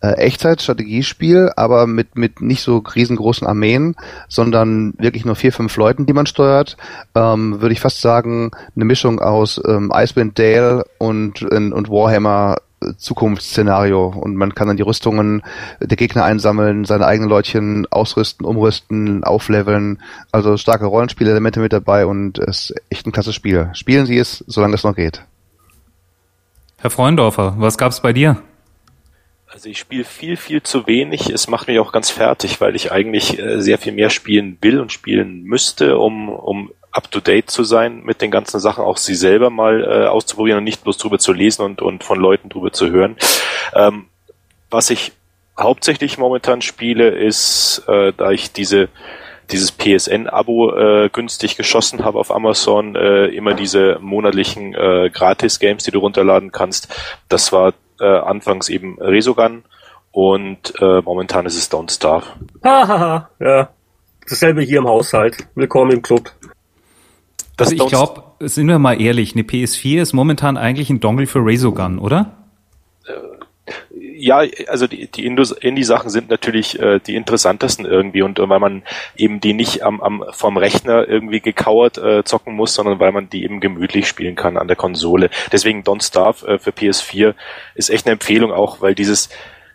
äh, Echtzeitstrategiespiel, aber mit, mit nicht so riesengroßen Armeen, sondern wirklich nur vier, fünf Leuten, die man steuert. Ähm, Würde ich fast sagen, eine Mischung aus ähm, Icewind Dale und, und Warhammer Zukunftsszenario und man kann dann die Rüstungen der Gegner einsammeln, seine eigenen Leutchen ausrüsten, umrüsten, aufleveln. Also starke Rollenspielelemente mit dabei und es ist echt ein klasse Spiel. Spielen Sie es, solange es noch geht. Herr Freundorfer, was gab's bei dir? Also ich spiele viel, viel zu wenig. Es macht mich auch ganz fertig, weil ich eigentlich äh, sehr viel mehr spielen will und spielen müsste, um, um up to date zu sein mit den ganzen Sachen, auch sie selber mal äh, auszuprobieren und nicht bloß drüber zu lesen und, und von Leuten drüber zu hören. Ähm, was ich hauptsächlich momentan spiele, ist, äh, da ich diese dieses PSN-Abo äh, günstig geschossen habe auf Amazon, äh, immer diese monatlichen äh, Gratis-Games, die du runterladen kannst. Das war äh, anfangs eben Resogun und äh, momentan ist es Don't Starve. Hahaha, ja. dasselbe hier im Haushalt. Willkommen im Club. Also ich glaube, sind wir mal ehrlich, eine PS4 ist momentan eigentlich ein Dongle für Razogun, oder? Ja, also die, die Indie-Sachen sind natürlich äh, die interessantesten irgendwie und äh, weil man eben die nicht am, am vom Rechner irgendwie gekauert äh, zocken muss, sondern weil man die eben gemütlich spielen kann an der Konsole. Deswegen Don't Starve äh, für PS4 ist echt eine Empfehlung auch, weil dieses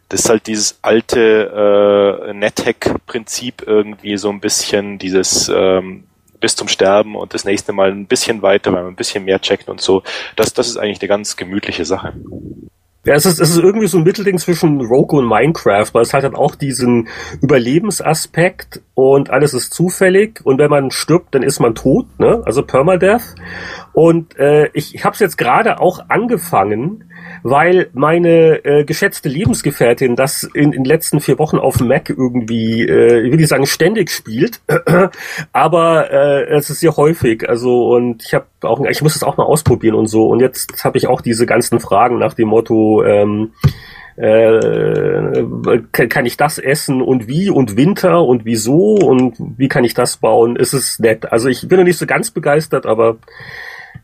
das ist halt dieses alte äh, NetHack-Prinzip irgendwie so ein bisschen dieses ähm, bis zum Sterben und das nächste Mal ein bisschen weiter, weil man ein bisschen mehr checkt und so. Das, das ist eigentlich eine ganz gemütliche Sache. Ja, es ist, es ist irgendwie so ein Mittelding zwischen Roku und Minecraft, weil es hat dann auch diesen Überlebensaspekt und alles ist zufällig und wenn man stirbt, dann ist man tot, ne? Also Permadeath. Und äh, ich, habe es jetzt gerade auch angefangen, weil meine äh, geschätzte Lebensgefährtin das in, den letzten vier Wochen auf Mac irgendwie, äh, ich will nicht sagen ständig spielt, aber äh, es ist sehr häufig. Also und ich habe auch, ich muss es auch mal ausprobieren und so. Und jetzt habe ich auch diese ganzen Fragen nach dem Motto. Ähm, äh, kann ich das essen und wie und Winter und wieso und wie kann ich das bauen? Ist es nett. Also ich bin noch nicht so ganz begeistert, aber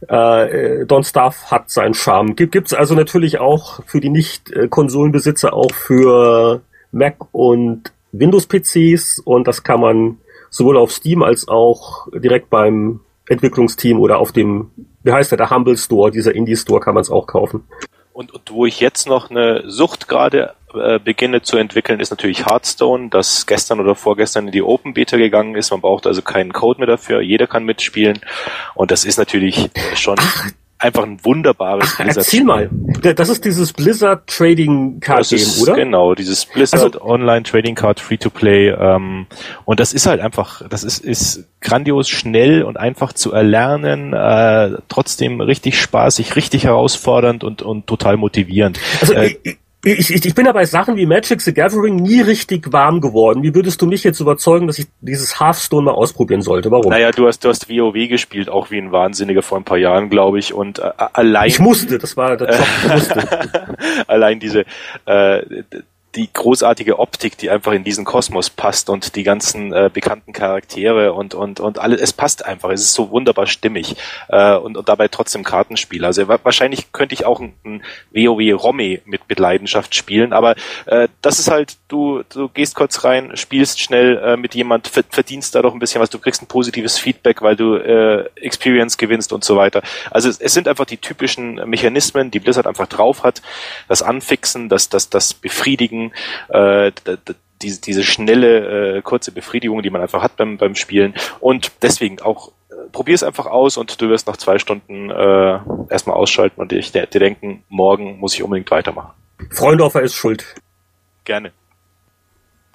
äh, Don't Starve hat seinen Charme. Gibt es also natürlich auch für die Nicht-Konsolenbesitzer auch für Mac und Windows-PCs und das kann man sowohl auf Steam als auch direkt beim Entwicklungsteam oder auf dem, wie heißt der, der Humble Store, dieser Indie Store kann man es auch kaufen. Und, und wo ich jetzt noch eine Sucht gerade äh, beginne zu entwickeln, ist natürlich Hearthstone, das gestern oder vorgestern in die Open Beta gegangen ist. Man braucht also keinen Code mehr dafür, jeder kann mitspielen. Und das ist natürlich schon Ach, einfach ein wunderbares Blizzard. Erzähl mal, das ist dieses Blizzard Trading Card Game, oder? Genau, dieses Blizzard also, Online Trading Card Free to Play. Ähm, und das ist halt einfach, das ist, ist grandios schnell und einfach zu erlernen, äh, trotzdem richtig spaßig, richtig herausfordernd und, und total motivierend. Also, äh, ich, ich, ich bin ja bei Sachen wie Magic the Gathering nie richtig warm geworden. Wie würdest du mich jetzt überzeugen, dass ich dieses Hearthstone mal ausprobieren sollte? Warum? Naja, du hast, du hast WoW gespielt, auch wie ein Wahnsinniger vor ein paar Jahren, glaube ich. Und äh, allein. Ich musste, das war der Job, ich musste. allein diese äh, die großartige Optik, die einfach in diesen Kosmos passt und die ganzen äh, bekannten Charaktere und und und alles, es passt einfach. Es ist so wunderbar stimmig äh, und, und dabei trotzdem Kartenspiel. Also wahrscheinlich könnte ich auch ein, ein WoW Romy mit mit Leidenschaft spielen, aber äh, das ist halt du du gehst kurz rein, spielst schnell äh, mit jemand, verdienst da doch ein bisschen was, du kriegst ein positives Feedback, weil du äh, Experience gewinnst und so weiter. Also es, es sind einfach die typischen Mechanismen, die Blizzard einfach drauf hat, das Anfixen, das das das Befriedigen äh, diese, diese schnelle, äh, kurze Befriedigung, die man einfach hat beim, beim Spielen. Und deswegen auch äh, probier es einfach aus und du wirst nach zwei Stunden äh, erstmal ausschalten und dir, dir denken, morgen muss ich unbedingt weitermachen. Freundorfer ist schuld. Gerne.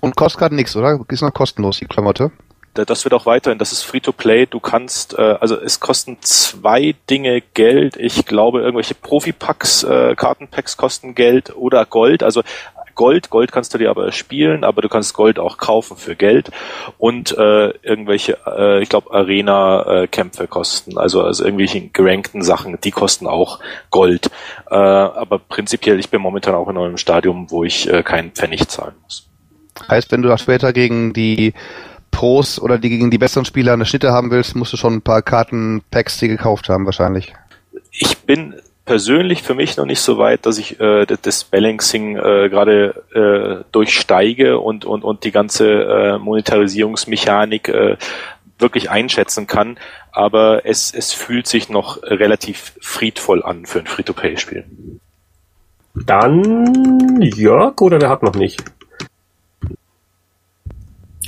Und kostet gerade nichts, oder? Ist noch kostenlos, die Klamotte? Das wird auch weiterhin, das ist Free-to-Play. Du kannst, äh, also es kosten zwei Dinge Geld. Ich glaube, irgendwelche Profi-Packs, äh, Kartenpacks kosten Geld oder Gold. Also Gold. Gold kannst du dir aber spielen, aber du kannst Gold auch kaufen für Geld und äh, irgendwelche, äh, ich glaube, Arena-Kämpfe kosten, also also irgendwelche gerankten Sachen, die kosten auch Gold. Äh, aber prinzipiell, ich bin momentan auch in einem Stadium, wo ich äh, keinen Pfennig zahlen muss. Heißt, wenn du da später gegen die Pros oder die gegen die besseren Spieler eine Schnitte haben willst, musst du schon ein paar Kartenpacks die gekauft haben wahrscheinlich. Ich bin persönlich für mich noch nicht so weit, dass ich äh, das Balancing äh, gerade äh, durchsteige und, und, und die ganze äh, Monetarisierungsmechanik äh, wirklich einschätzen kann. Aber es, es fühlt sich noch relativ friedvoll an für ein Free-to-Play-Spiel. Dann Jörg oder wer hat noch nicht?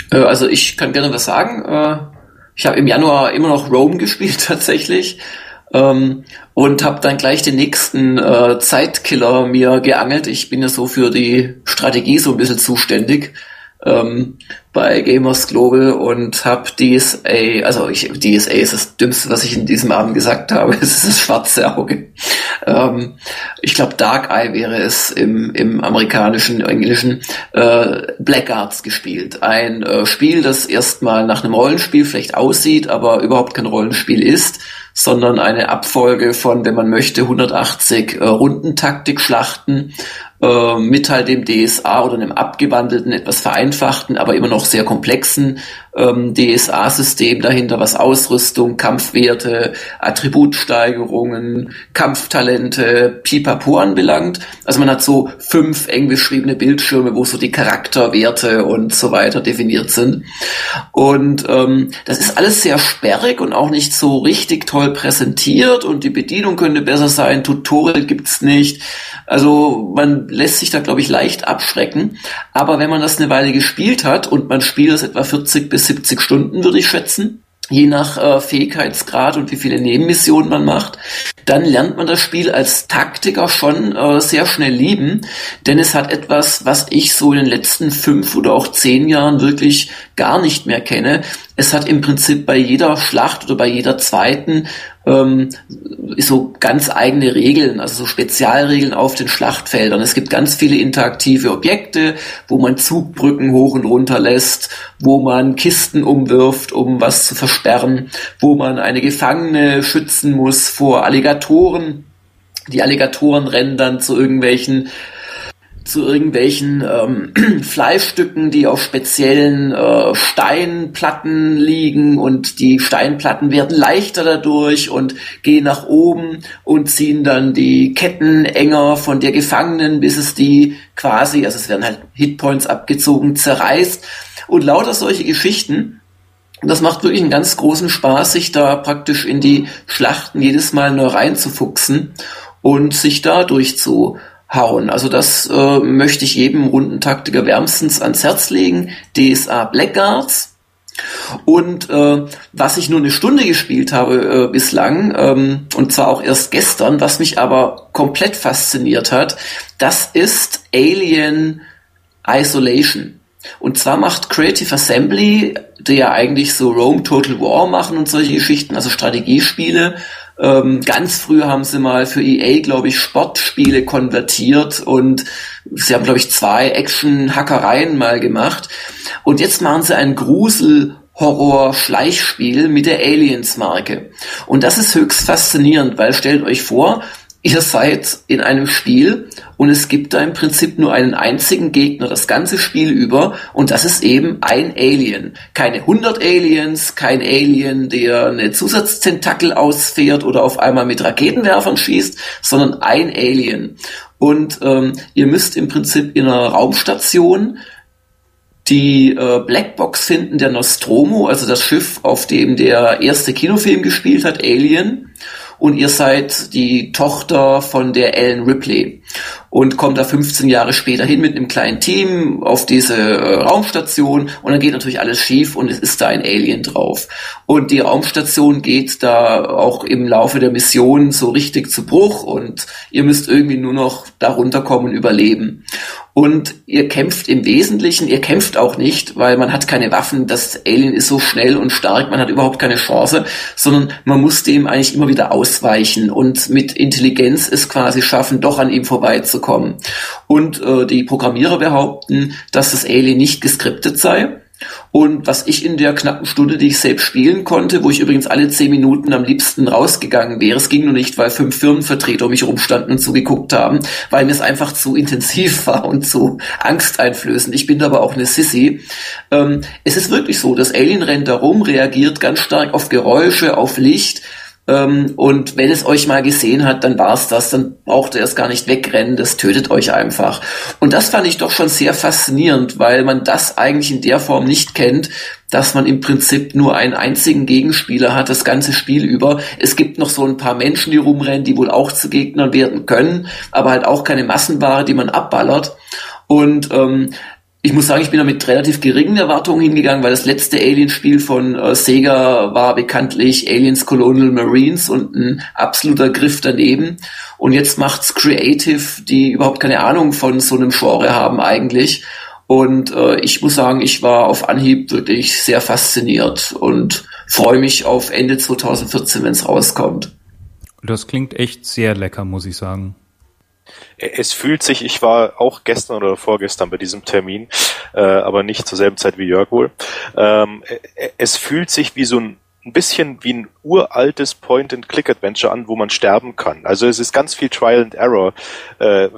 Äh, also ich kann gerne was sagen. Äh, ich habe im Januar immer noch Rome gespielt tatsächlich. Ähm, und habe dann gleich den nächsten äh, Zeitkiller mir geangelt. Ich bin ja so für die Strategie so ein bisschen zuständig ähm, bei Gamers Global und habe DSA, also ich, DSA ist das Dümmste, was ich in diesem Abend gesagt habe, es ist das schwarze Auge. Ähm, ich glaube Dark Eye wäre es im, im amerikanischen, englischen, äh, Blackguards gespielt. Ein äh, Spiel, das erstmal nach einem Rollenspiel vielleicht aussieht, aber überhaupt kein Rollenspiel ist sondern eine Abfolge von, wenn man möchte, 180 äh, Rundentaktik-Schlachten äh, mit halt dem DSA oder einem abgewandelten, etwas vereinfachten, aber immer noch sehr komplexen ähm, DSA-System dahinter, was Ausrüstung, Kampfwerte, Attributsteigerungen, Kampftalente, Pipapo anbelangt. Also man hat so fünf eng beschriebene Bildschirme, wo so die Charakterwerte und so weiter definiert sind. Und ähm, das ist alles sehr sperrig und auch nicht so richtig toll präsentiert und die Bedienung könnte besser sein, Tutorial gibt's nicht. Also man lässt sich da, glaube ich, leicht abschrecken. Aber wenn man das eine Weile gespielt hat und man spielt das etwa 40 bis 70 Stunden, würde ich schätzen, je nach äh, Fähigkeitsgrad und wie viele Nebenmissionen man macht, dann lernt man das Spiel als Taktiker schon äh, sehr schnell lieben, denn es hat etwas, was ich so in den letzten fünf oder auch zehn Jahren wirklich gar nicht mehr kenne. Es hat im Prinzip bei jeder Schlacht oder bei jeder zweiten ähm, so ganz eigene Regeln, also so Spezialregeln auf den Schlachtfeldern. Es gibt ganz viele interaktive Objekte, wo man Zugbrücken hoch und runter lässt, wo man Kisten umwirft, um was zu versperren, wo man eine Gefangene schützen muss vor Alligatoren. Die Alligatoren rennen dann zu irgendwelchen zu irgendwelchen ähm, Fleischstücken, die auf speziellen äh, Steinplatten liegen und die Steinplatten werden leichter dadurch und gehen nach oben und ziehen dann die Ketten enger von der Gefangenen, bis es die quasi, also es werden halt Hitpoints abgezogen, zerreißt und lauter solche Geschichten. Und das macht wirklich einen ganz großen Spaß, sich da praktisch in die Schlachten jedes Mal neu reinzufuchsen und sich da durchzu hauen. Also das äh, möchte ich jedem Rundentaktiker wärmstens ans Herz legen. DSA Blackguards. Und äh, was ich nur eine Stunde gespielt habe äh, bislang, ähm, und zwar auch erst gestern, was mich aber komplett fasziniert hat, das ist Alien Isolation. Und zwar macht Creative Assembly, die ja eigentlich so Rome Total War machen und solche Geschichten, also Strategiespiele, ähm, ganz früh haben sie mal für EA, glaube ich, Sportspiele konvertiert und sie haben, glaube ich, zwei Action-Hackereien mal gemacht. Und jetzt machen sie ein Grusel- Horror-Schleichspiel mit der Aliens-Marke. Und das ist höchst faszinierend, weil stellt euch vor, ihr seid in einem Spiel und es gibt da im Prinzip nur einen einzigen Gegner das ganze Spiel über und das ist eben ein Alien. Keine 100 Aliens, kein Alien, der eine Zusatzzentakel ausfährt oder auf einmal mit Raketenwerfern schießt, sondern ein Alien. Und ähm, ihr müsst im Prinzip in einer Raumstation die äh, Blackbox finden der Nostromo, also das Schiff, auf dem der erste Kinofilm gespielt hat, Alien und ihr seid die Tochter von der Ellen Ripley und kommt da 15 Jahre später hin mit einem kleinen Team auf diese äh, Raumstation und dann geht natürlich alles schief und es ist da ein Alien drauf. Und die Raumstation geht da auch im Laufe der Mission so richtig zu Bruch und ihr müsst irgendwie nur noch da runterkommen und überleben. Und ihr kämpft im Wesentlichen, ihr kämpft auch nicht, weil man hat keine Waffen, das Alien ist so schnell und stark, man hat überhaupt keine Chance, sondern man muss dem eigentlich immer wieder ausweichen und mit Intelligenz es quasi schaffen, doch an ihm vorbeizukommen. Und äh, die Programmierer behaupten, dass das Alien nicht geskriptet sei, und was ich in der knappen Stunde, die ich selbst spielen konnte, wo ich übrigens alle zehn Minuten am liebsten rausgegangen wäre, es ging nur nicht, weil fünf Firmenvertreter um mich rumstanden und zugeguckt haben, weil mir es einfach zu intensiv war und zu angsteinflößend. Ich bin aber auch eine Sissy. Ähm, es ist wirklich so, das Alien rennt da rum, reagiert ganz stark auf Geräusche, auf Licht, ähm, und wenn es euch mal gesehen hat, dann war's das. Dann braucht ihr es gar nicht wegrennen. Das tötet euch einfach. Und das fand ich doch schon sehr faszinierend, weil man das eigentlich in der Form nicht kennt, dass man im Prinzip nur einen einzigen Gegenspieler hat, das ganze Spiel über. Es gibt noch so ein paar Menschen, die rumrennen, die wohl auch zu Gegnern werden können, aber halt auch keine Massenware, die man abballert. Und ähm, ich muss sagen, ich bin da mit relativ geringen Erwartungen hingegangen, weil das letzte Alien-Spiel von äh, Sega war bekanntlich Aliens Colonial Marines und ein absoluter Griff daneben. Und jetzt macht's Creative, die überhaupt keine Ahnung von so einem Genre haben eigentlich. Und äh, ich muss sagen, ich war auf Anhieb wirklich sehr fasziniert und freue mich auf Ende 2014, wenn es rauskommt. Das klingt echt sehr lecker, muss ich sagen es fühlt sich, ich war auch gestern oder vorgestern bei diesem Termin, äh, aber nicht zur selben Zeit wie Jörg wohl. Ähm, es fühlt sich wie so ein ein bisschen wie ein uraltes Point-and-Click-Adventure an, wo man sterben kann. Also es ist ganz viel Trial and Error. Äh,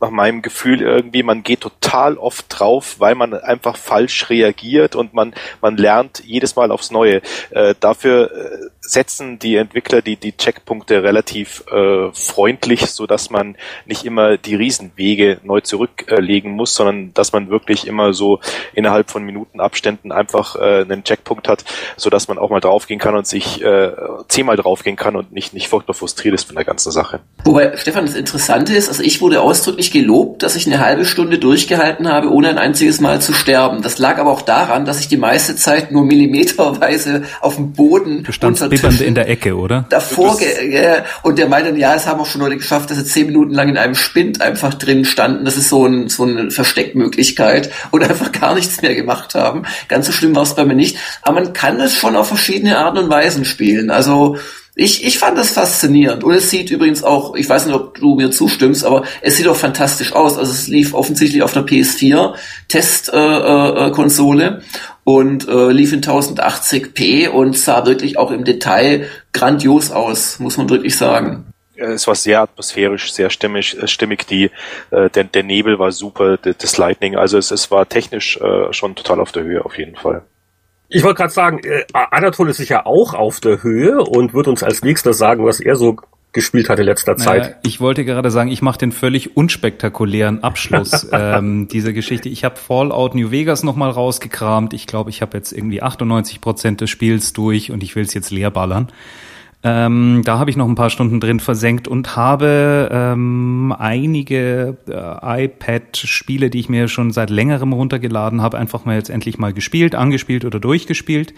nach meinem Gefühl irgendwie, man geht total oft drauf, weil man einfach falsch reagiert und man, man lernt jedes Mal aufs Neue. Äh, dafür äh, setzen die Entwickler die, die Checkpunkte relativ äh, freundlich, so dass man nicht immer die Riesenwege neu zurücklegen muss, sondern dass man wirklich immer so innerhalb von Minuten Abständen einfach äh, einen Checkpunkt hat, so dass man auch mal draufgehen kann und sich äh, zehnmal draufgehen kann und nicht, nicht furchtbar frustriert ist von der ganzen Sache. Wobei, Stefan, das Interessante ist, also ich wurde ausdrücklich gelobt, dass ich eine halbe Stunde durchgehalten habe, ohne ein einziges Mal zu sterben. Das lag aber auch daran, dass ich die meiste Zeit nur millimeterweise auf dem Boden Du standst bibbernd in der Ecke, oder? davor ja, und der meinte, ja, es haben auch schon Leute geschafft, dass sie zehn Minuten lang in einem Spind einfach drin standen. Das ist so, ein, so eine Versteckmöglichkeit und einfach gar nichts mehr gemacht haben. Ganz so schlimm war es bei mir nicht. Aber man kann es schon auf verschiedene Arten und Weisen spielen. Also ich, ich fand das faszinierend. Und es sieht übrigens auch, ich weiß nicht, ob du mir zustimmst, aber es sieht auch fantastisch aus. Also es lief offensichtlich auf einer PS4 Testkonsole äh, äh, und äh, lief in 1080p und sah wirklich auch im Detail grandios aus, muss man wirklich sagen. Es war sehr atmosphärisch, sehr stimmig, äh, stimmig. Die, äh, der, der Nebel war super, das Lightning. Also es, es war technisch äh, schon total auf der Höhe auf jeden Fall. Ich wollte gerade sagen, äh, Anatol ist sicher auch auf der Höhe und wird uns als nächstes sagen, was er so gespielt hat in letzter Zeit. Ich wollte gerade sagen, ich mache den völlig unspektakulären Abschluss ähm, dieser Geschichte. Ich habe Fallout New Vegas nochmal rausgekramt. Ich glaube, ich habe jetzt irgendwie 98 Prozent des Spiels durch und ich will es jetzt leer ballern. Ähm, da habe ich noch ein paar Stunden drin versenkt und habe ähm, einige äh, iPad-Spiele, die ich mir schon seit längerem runtergeladen habe, einfach mal jetzt endlich mal gespielt, angespielt oder durchgespielt.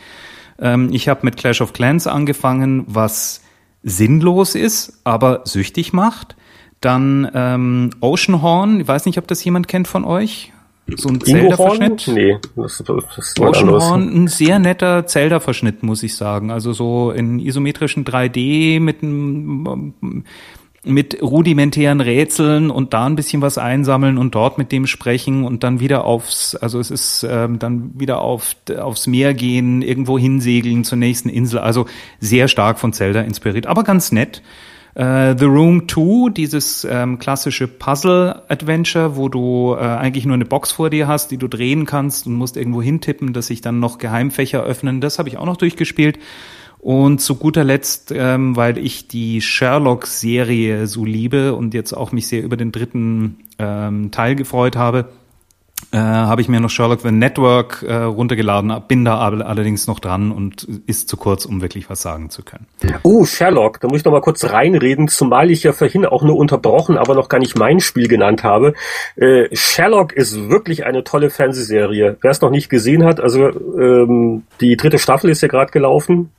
Ähm, ich habe mit Clash of Clans angefangen, was sinnlos ist, aber süchtig macht. Dann ähm, Oceanhorn, ich weiß nicht, ob das jemand kennt von euch. So ein? Zelda-Verschnitt. Nee, das, das. Oceanhorn, ein sehr netter Zelda-Verschnitt, muss ich sagen. Also so in isometrischen 3D mit einem mit rudimentären Rätseln und da ein bisschen was einsammeln und dort mit dem sprechen und dann wieder aufs, also es ist ähm, dann wieder auf, aufs Meer gehen, irgendwo hinsegeln zur nächsten Insel. Also sehr stark von Zelda inspiriert, aber ganz nett. Äh, The Room 2, dieses ähm, klassische Puzzle-Adventure, wo du äh, eigentlich nur eine Box vor dir hast, die du drehen kannst und musst irgendwo hintippen, dass sich dann noch Geheimfächer öffnen. Das habe ich auch noch durchgespielt. Und zu guter Letzt, ähm, weil ich die Sherlock-Serie so liebe und jetzt auch mich sehr über den dritten ähm, Teil gefreut habe, äh, habe ich mir noch Sherlock the Network äh, runtergeladen, bin da allerdings noch dran und ist zu kurz, um wirklich was sagen zu können. Oh, Sherlock, da muss ich noch mal kurz reinreden, zumal ich ja vorhin auch nur unterbrochen, aber noch gar nicht mein Spiel genannt habe. Äh, Sherlock ist wirklich eine tolle Fernsehserie. Wer es noch nicht gesehen hat, also ähm, die dritte Staffel ist ja gerade gelaufen.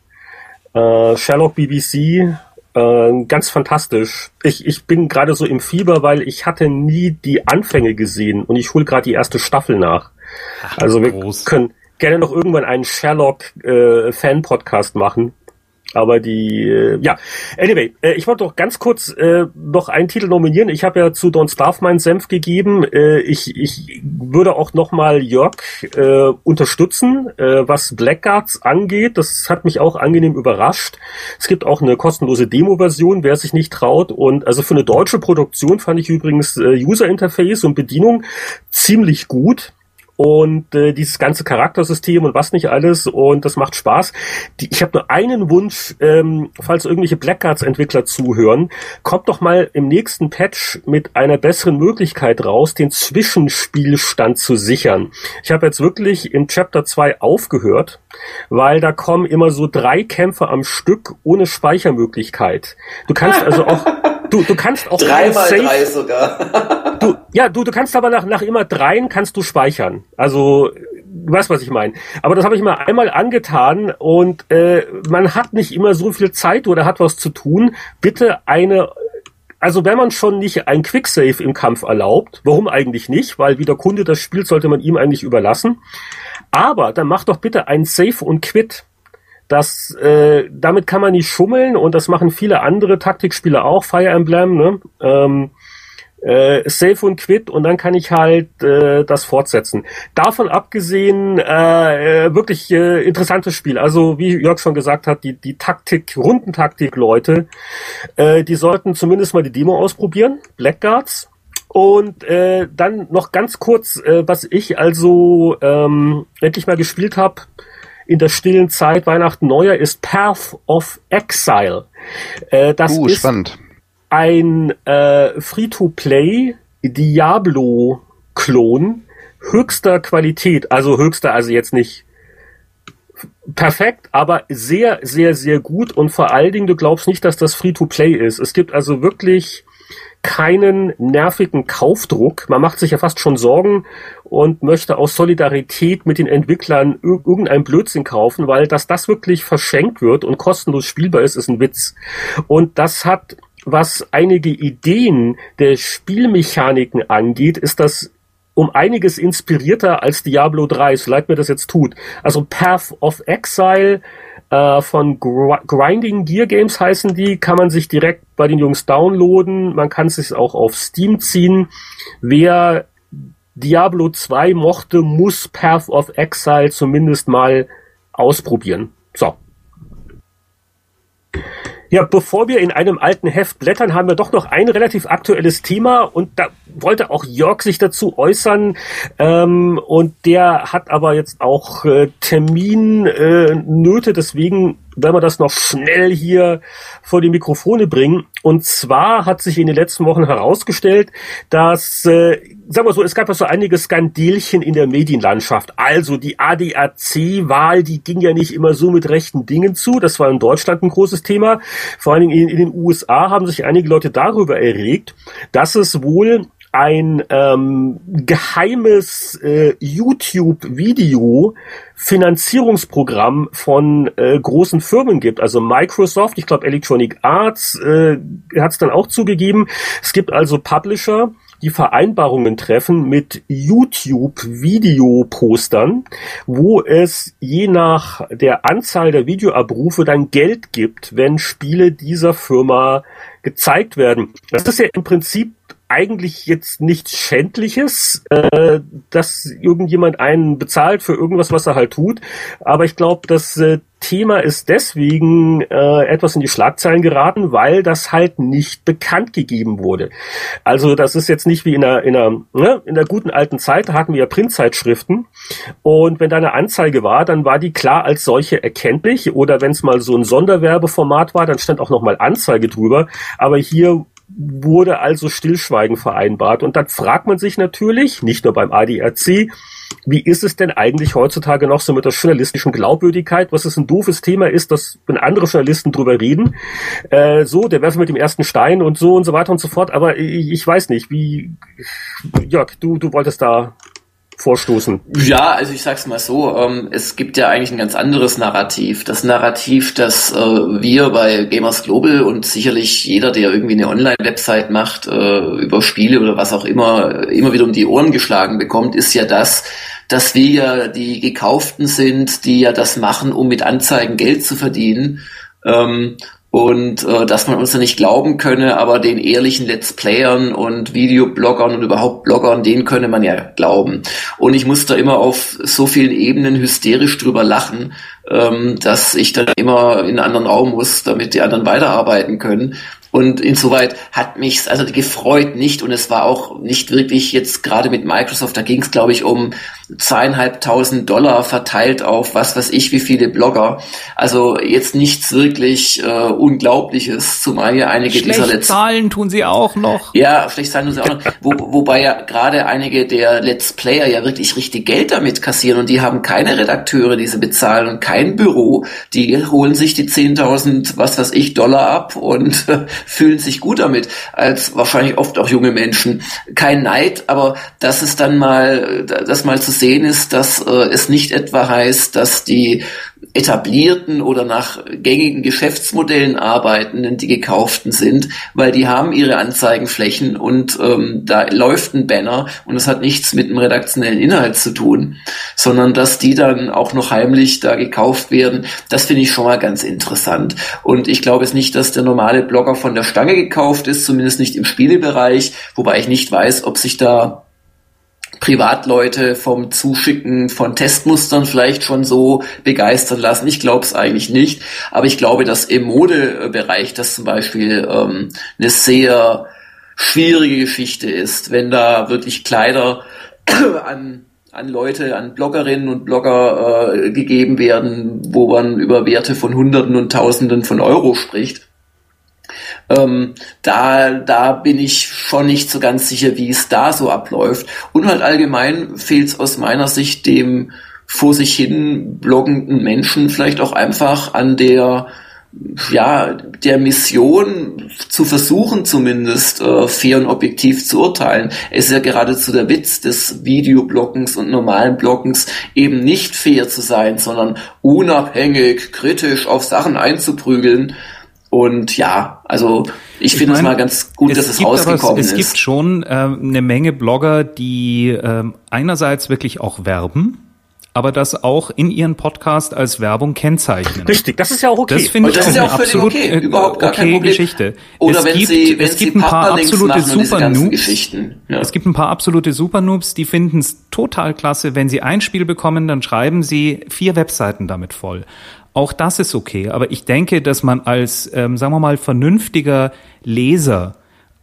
Äh, Sherlock BBC, äh, ganz fantastisch. Ich, ich bin gerade so im Fieber, weil ich hatte nie die Anfänge gesehen und ich hole gerade die erste Staffel nach. also wir groß. können gerne noch irgendwann einen Sherlock äh, Fan Podcast machen. Aber die, äh, ja, anyway, äh, ich wollte doch ganz kurz äh, noch einen Titel nominieren. Ich habe ja zu Don't Starve meinen Senf gegeben. Äh, ich, ich würde auch nochmal Jörg äh, unterstützen, äh, was Blackguards angeht. Das hat mich auch angenehm überrascht. Es gibt auch eine kostenlose Demo-Version, wer sich nicht traut. Und also für eine deutsche Produktion fand ich übrigens äh, User Interface und Bedienung ziemlich gut und äh, dieses ganze Charaktersystem und was nicht alles und das macht Spaß. Die, ich habe nur einen Wunsch, ähm, falls irgendwelche Blackguards-Entwickler zuhören, kommt doch mal im nächsten Patch mit einer besseren Möglichkeit raus, den Zwischenspielstand zu sichern. Ich habe jetzt wirklich in Chapter 2 aufgehört, weil da kommen immer so drei Kämpfe am Stück ohne Speichermöglichkeit. Du kannst also auch Du, du kannst auch Drei kein mal Save- drei sogar. Du, ja, du, du kannst aber nach, nach immer dreien kannst du speichern. Also, du weißt, was ich meine. Aber das habe ich mir einmal angetan und äh, man hat nicht immer so viel Zeit oder hat was zu tun. Bitte eine also wenn man schon nicht ein Quicksave im Kampf erlaubt, warum eigentlich nicht? Weil wie der Kunde das spielt, sollte man ihm eigentlich überlassen. Aber dann mach doch bitte ein Save und Quit. Das, äh, damit kann man nicht schummeln und das machen viele andere Taktikspiele auch, Fire Emblem, ne? Ähm, äh, Save und Quit und dann kann ich halt äh, das fortsetzen. Davon abgesehen, äh, äh, wirklich äh, interessantes Spiel. Also wie Jörg schon gesagt hat, die, die Taktik, Rundentaktik-Leute, äh, die sollten zumindest mal die Demo ausprobieren. Blackguards. Und äh, dann noch ganz kurz, äh, was ich also ähm, endlich mal gespielt habe in der stillen Zeit Weihnachten Neujahr ist Path of Exile. Äh, das uh, ist spannend ein äh, Free-to-Play Diablo-Klon höchster Qualität, also höchster, also jetzt nicht perfekt, aber sehr, sehr, sehr gut und vor allen Dingen, du glaubst nicht, dass das Free-to-Play ist. Es gibt also wirklich keinen nervigen Kaufdruck. Man macht sich ja fast schon Sorgen und möchte aus Solidarität mit den Entwicklern irgendeinen Blödsinn kaufen, weil dass das wirklich verschenkt wird und kostenlos spielbar ist, ist ein Witz. Und das hat was einige Ideen der Spielmechaniken angeht, ist das um einiges inspirierter als Diablo 3, so leid mir das jetzt tut. Also Path of Exile äh, von Gr Grinding Gear Games heißen die, kann man sich direkt bei den Jungs downloaden. Man kann es sich auch auf Steam ziehen. Wer Diablo 2 mochte, muss Path of Exile zumindest mal ausprobieren. So. Ja, bevor wir in einem alten Heft blättern, haben wir doch noch ein relativ aktuelles Thema und da wollte auch Jörg sich dazu äußern ähm, und der hat aber jetzt auch äh, Terminnöte, äh, deswegen werden wir das noch schnell hier vor die Mikrofone bringen. Und zwar hat sich in den letzten Wochen herausgestellt, dass, äh, sagen wir so, es gab ja so einige Skandelchen in der Medienlandschaft. Also die ADAC-Wahl, die ging ja nicht immer so mit rechten Dingen zu. Das war in Deutschland ein großes Thema. Vor allen Dingen in, in den USA haben sich einige Leute darüber erregt, dass es wohl ein ähm, geheimes äh, YouTube-Video Finanzierungsprogramm von äh, großen Firmen gibt. Also Microsoft, ich glaube Electronic Arts äh, hat es dann auch zugegeben. Es gibt also Publisher, die Vereinbarungen treffen mit YouTube-Videopostern, wo es je nach der Anzahl der Videoabrufe dann Geld gibt, wenn Spiele dieser Firma gezeigt werden. Das ist ja im Prinzip eigentlich jetzt nichts Schändliches, äh, dass irgendjemand einen bezahlt für irgendwas, was er halt tut. Aber ich glaube, das äh, Thema ist deswegen äh, etwas in die Schlagzeilen geraten, weil das halt nicht bekannt gegeben wurde. Also das ist jetzt nicht wie in der, in der, ne, in der guten alten Zeit, da hatten wir ja Printzeitschriften. Und wenn da eine Anzeige war, dann war die klar als solche erkenntlich. Oder wenn es mal so ein Sonderwerbeformat war, dann stand auch nochmal Anzeige drüber. Aber hier wurde also Stillschweigen vereinbart. Und dann fragt man sich natürlich, nicht nur beim ADRC, wie ist es denn eigentlich heutzutage noch so mit der journalistischen Glaubwürdigkeit? Was es ein doofes Thema ist, dass wenn andere Journalisten drüber reden, äh, so, der werfe mit dem ersten Stein und so und so weiter und so fort. Aber ich, ich weiß nicht, wie, Jörg, du, du wolltest da vorstoßen? Ja, also ich sag's mal so, ähm, es gibt ja eigentlich ein ganz anderes Narrativ. Das Narrativ, das äh, wir bei Gamers Global und sicherlich jeder, der irgendwie eine Online-Website macht, äh, über Spiele oder was auch immer, immer wieder um die Ohren geschlagen bekommt, ist ja das, dass wir ja die Gekauften sind, die ja das machen, um mit Anzeigen Geld zu verdienen. Ähm, und äh, dass man uns da nicht glauben könne, aber den ehrlichen Let's Playern und Videobloggern und überhaupt Bloggern, denen könne man ja glauben. Und ich muss da immer auf so vielen Ebenen hysterisch drüber lachen, ähm, dass ich dann immer in einen anderen Raum muss, damit die anderen weiterarbeiten können. Und insoweit hat mich also gefreut nicht und es war auch nicht wirklich jetzt gerade mit Microsoft, da ging es glaube ich um zweieinhalbtausend Dollar verteilt auf was weiß ich wie viele Blogger. Also jetzt nichts wirklich äh, Unglaubliches, zumal ja einige schlecht dieser Let's Zahlen tun sie auch noch. Ja, schlecht Zahlen tun sie auch noch. Wo, wobei ja gerade einige der Let's Player ja wirklich richtig Geld damit kassieren und die haben keine Redakteure, die sie bezahlen und kein Büro. Die holen sich die 10.000 was weiß ich Dollar ab und fühlen sich gut damit, als wahrscheinlich oft auch junge Menschen. Kein Neid, aber dass es dann mal, das mal zu sehen ist, dass äh, es nicht etwa heißt, dass die etablierten oder nach gängigen Geschäftsmodellen arbeitenden, die gekauften sind, weil die haben ihre Anzeigenflächen und ähm, da läuft ein Banner und das hat nichts mit dem redaktionellen Inhalt zu tun, sondern dass die dann auch noch heimlich da gekauft werden, das finde ich schon mal ganz interessant. Und ich glaube es nicht, dass der normale Blogger von der Stange gekauft ist, zumindest nicht im Spielebereich, wobei ich nicht weiß, ob sich da Privatleute vom Zuschicken von Testmustern vielleicht schon so begeistern lassen. Ich glaube es eigentlich nicht, aber ich glaube, dass im Modebereich das zum Beispiel ähm, eine sehr schwierige Geschichte ist, wenn da wirklich Kleider an an Leute, an Bloggerinnen und Blogger äh, gegeben werden, wo man über Werte von Hunderten und Tausenden von Euro spricht. Ähm, da, da bin ich schon nicht so ganz sicher, wie es da so abläuft. Und halt allgemein fehlt es aus meiner Sicht dem vor sich hin bloggenden Menschen vielleicht auch einfach an der ja, der Mission zu versuchen zumindest äh, fair und objektiv zu urteilen. Es ist ja geradezu der Witz des Videobloggens und normalen Bloggens eben nicht fair zu sein, sondern unabhängig, kritisch auf Sachen einzuprügeln und ja, also ich, ich finde es mal ganz gut, es dass es rausgekommen es, ist. Es gibt schon äh, eine Menge Blogger, die äh, einerseits wirklich auch werben, aber das auch in ihren Podcast als Werbung kennzeichnen. Richtig, das ist ja auch okay. Das finde ich das auch ist eine auch absolut okay, äh, überhaupt gar okay Geschichte. Oder es wenn gibt, sie, wenn es gibt sie ein paar absolute Super Noobs. Ja. Es gibt ein paar absolute Super Noobs, die finden es total klasse, wenn sie ein Spiel bekommen, dann schreiben sie vier Webseiten damit voll. Auch das ist okay, aber ich denke, dass man als, ähm, sagen wir mal, vernünftiger Leser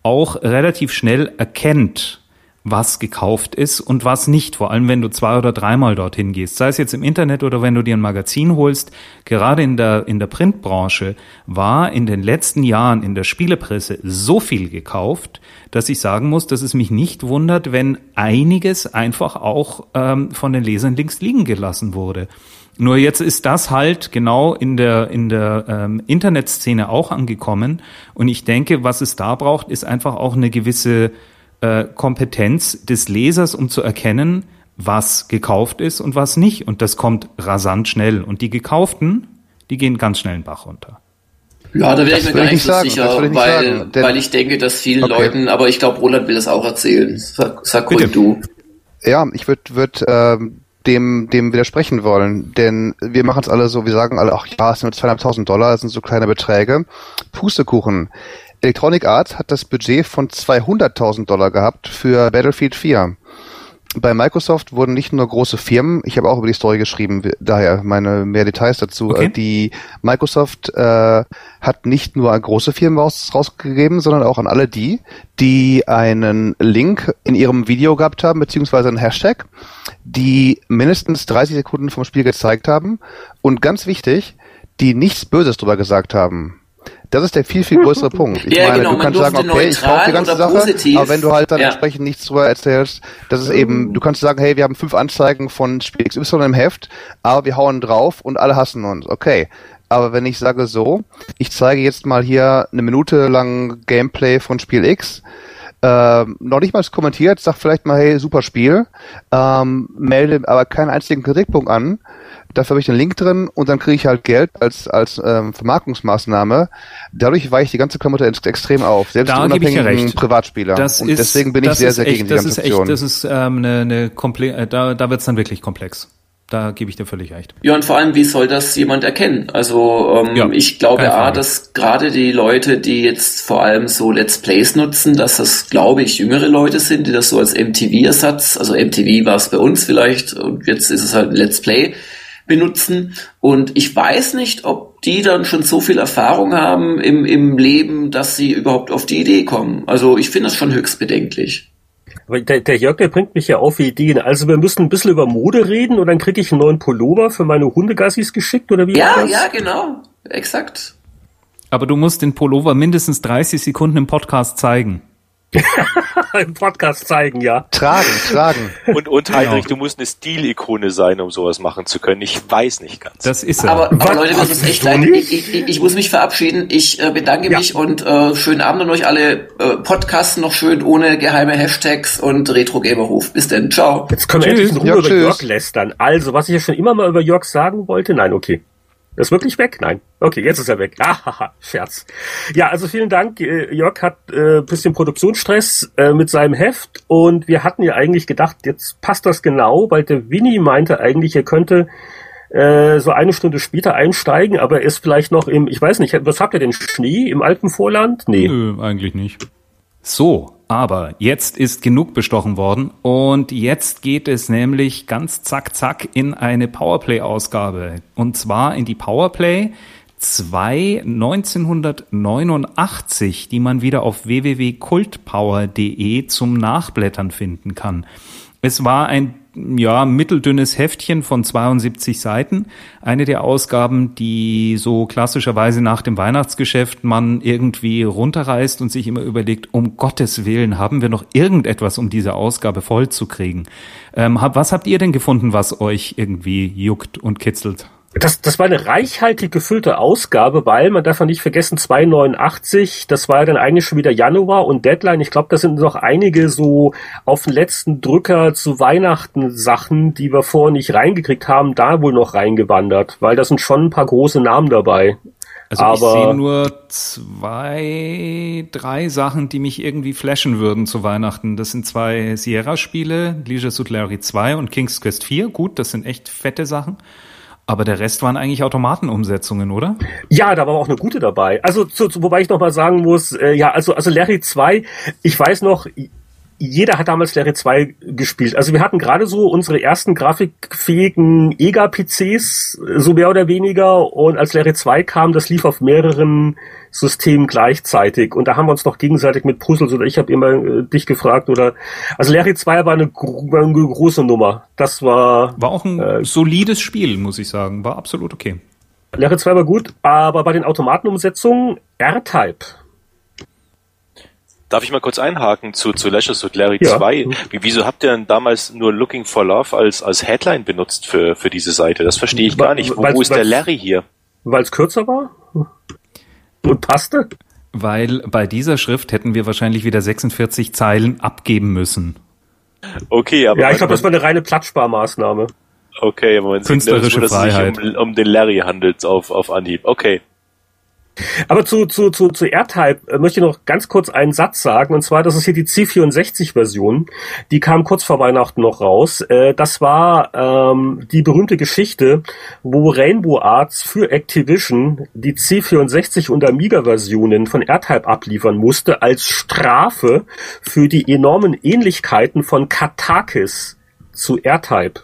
auch relativ schnell erkennt, was gekauft ist und was nicht, vor allem wenn du zwei oder dreimal dorthin gehst, sei es jetzt im Internet oder wenn du dir ein Magazin holst. Gerade in der, in der Printbranche war in den letzten Jahren in der Spielepresse so viel gekauft, dass ich sagen muss, dass es mich nicht wundert, wenn einiges einfach auch ähm, von den Lesern links liegen gelassen wurde. Nur jetzt ist das halt genau in der, in der ähm, Internetszene auch angekommen. Und ich denke, was es da braucht, ist einfach auch eine gewisse äh, Kompetenz des Lesers, um zu erkennen, was gekauft ist und was nicht. Und das kommt rasant schnell. Und die gekauften, die gehen ganz schnell den Bach runter. Ja, da wäre ich mir gar nicht so sagen, sicher, ich weil, sagen, weil ich denke, dass vielen okay. Leuten, aber ich glaube, Roland will das auch erzählen. Sag, sag ruhig du. Ja, ich würde würd, ähm, dem, dem widersprechen wollen. Denn wir machen es alle so, wir sagen alle, ach ja, es sind nur zweieinhalbtausend Dollar, das sind so kleine Beträge. Pustekuchen. Electronic Arts hat das Budget von 200.000 Dollar gehabt für Battlefield 4 bei Microsoft wurden nicht nur große Firmen, ich habe auch über die Story geschrieben, daher meine mehr Details dazu. Okay. Die Microsoft äh, hat nicht nur an große Firmen raus, rausgegeben, sondern auch an alle die, die einen Link in ihrem Video gehabt haben, beziehungsweise einen Hashtag, die mindestens 30 Sekunden vom Spiel gezeigt haben und ganz wichtig, die nichts Böses drüber gesagt haben. Das ist der viel, viel größere Punkt. Ich ja, meine, genau, du kannst sagen, okay, ich kaufe die ganze Sache, positiv. aber wenn du halt dann ja. entsprechend nichts drüber erzählst, das ist eben, du kannst sagen, hey, wir haben fünf Anzeigen von Spiel XY im Heft, aber wir hauen drauf und alle hassen uns. Okay. Aber wenn ich sage so, ich zeige jetzt mal hier eine Minute lang Gameplay von Spiel X, ähm, noch nicht mal kommentiert, sag vielleicht mal, hey, super Spiel, ähm, melde aber keinen einzigen Kritikpunkt an, dafür habe ich den Link drin und dann kriege ich halt Geld als als ähm, Vermarktungsmaßnahme. Dadurch weiche ich die ganze Klamotte extrem auf, selbst da die unabhängigen Privatspieler. Das und ist, deswegen bin ich sehr, sehr echt, gegen die das ganze ist echt. Das ist ähm, eine, eine komple äh, da, da wird's dann wirklich komplex. Da gebe ich dir völlig recht. Ja, und vor allem, wie soll das jemand erkennen? Also ähm, Ja, ich glaube A, dass gerade die Leute, die jetzt vor allem so Let's Plays nutzen, dass das, glaube ich, jüngere Leute sind, die das so als MTV-Ersatz, also MTV war es bei uns vielleicht und jetzt ist es halt ein Let's Play, benutzen. Und ich weiß nicht, ob die dann schon so viel Erfahrung haben im, im Leben, dass sie überhaupt auf die Idee kommen. Also ich finde das schon höchst bedenklich. Aber der, der Jörg, der bringt mich ja auf Ideen. Also wir müssen ein bisschen über Mode reden und dann kriege ich einen neuen Pullover für meine Hundegassis geschickt oder wie Ja, ja, genau. Exakt. Aber du musst den Pullover mindestens 30 Sekunden im Podcast zeigen. Im Podcast zeigen, ja. Tragen, tragen. Und, und Heinrich, du musst eine Stilikone sein, um sowas machen zu können. Ich weiß nicht ganz. Das ist er. Aber, aber Was? Leute, das ist echt leid. Ich, ich, ich muss mich verabschieden. Ich äh, bedanke Ja. mich und äh, schönen Abend an euch alle. Äh, Podcasten noch schön ohne geheime Hashtags und Retro-Gamer-Ruf. Bis denn. Ciao. Jetzt können wir Tschüss. endlich in Ruhe Ja, über. Jörg lästern. Also, was ich ja schon immer mal über Jörg sagen wollte, nein, okay. Ist wirklich weg? Nein. Okay, jetzt ist er weg. Ah, Scherz. Ja, also vielen Dank. Äh, Jörg hat äh, bisschen Produktionsstress äh, mit seinem Heft und wir hatten ja eigentlich gedacht, jetzt passt das genau, weil der Winnie meinte eigentlich, er könnte äh, so eine Stunde später einsteigen, aber er ist vielleicht noch im, ich weiß nicht, was habt ihr denn, Schnee im Alpenvorland? Nee. Nö, eigentlich nicht. So, aber jetzt ist genug bestochen worden und jetzt geht es nämlich ganz zack zack in eine Powerplay-Ausgabe. Und zwar in die Powerplay 2 1989, die man wieder auf www.kultpower.de zum Nachblättern finden kann. Es war ein ja, mitteldünnes Heftchen von 72 Seiten. Eine der Ausgaben, die so klassischerweise nach dem Weihnachtsgeschäft man irgendwie runterreißt und sich immer überlegt, um Gottes Willen, haben wir noch irgendetwas, um diese Ausgabe voll zu kriegen. Ähm, was habt ihr denn gefunden, was euch irgendwie juckt und kitzelt? Das, das war eine reichhaltig gefüllte Ausgabe, weil man darf ja nicht vergessen, 289, das war ja dann eigentlich schon wieder Januar und Deadline. Ich glaube, da sind noch einige so auf den letzten Drücker zu Weihnachten Sachen, die wir vorher nicht reingekriegt haben, da wohl noch reingewandert, weil da sind schon ein paar große Namen dabei. Also Aber ich sehe nur zwei, drei Sachen, die mich irgendwie flashen würden zu Weihnachten. Das sind zwei Sierra-Spiele, Leisure Suit Larry 2 und King's Quest 4. Gut, das sind echt fette Sachen. Aber der Rest waren eigentlich Automatenumsetzungen, oder? Ja, da war auch eine gute dabei. Also, zu, zu, wobei ich noch mal sagen muss, äh, ja, also, also Larry 2, ich weiß noch, jeder hat damals Larry 2 gespielt. Also wir hatten gerade so unsere ersten grafikfähigen EGA-PCs, so mehr oder weniger. Und als Larry 2 kam, das lief auf mehreren Systemen gleichzeitig. Und da haben wir uns noch gegenseitig mit Puzzles oder ich habe immer äh, dich gefragt oder also Larry 2 war eine, war eine, große Nummer. Das war war auch ein äh, solides Spiel, muss ich sagen. War absolut okay. Larry 2 war gut, aber bei den Automatenumsetzungen R-Type Darf ich mal kurz einhaken zu, zu Lashes und Larry ja. 2? Wieso habt ihr denn damals nur Looking for Love als, als Headline benutzt für, für diese Seite? Das verstehe ich gar nicht. Wo, wo ist der Larry hier? Weil es kürzer war? Und passte? Weil bei dieser Schrift hätten wir wahrscheinlich wieder 46 Zeilen abgeben müssen. Okay, aber. Ja, ich glaube, das war eine reine Platzsparmaßnahme. Okay, aber man Künstlerische sieht, dass Freiheit. es sich um, um den Larry handelt auf, auf Anhieb. Okay. Aber zu, zu, zu, zu R-Type äh, möchte ich noch ganz kurz einen Satz sagen, und zwar, das ist hier die C64-Version, die kam kurz vor Weihnachten noch raus. Äh, das war ähm, die berühmte Geschichte, wo Rainbow Arts für Activision die C64 und Amiga-Versionen von R-Type abliefern musste, als Strafe für die enormen Ähnlichkeiten von Katakis zu R-Type.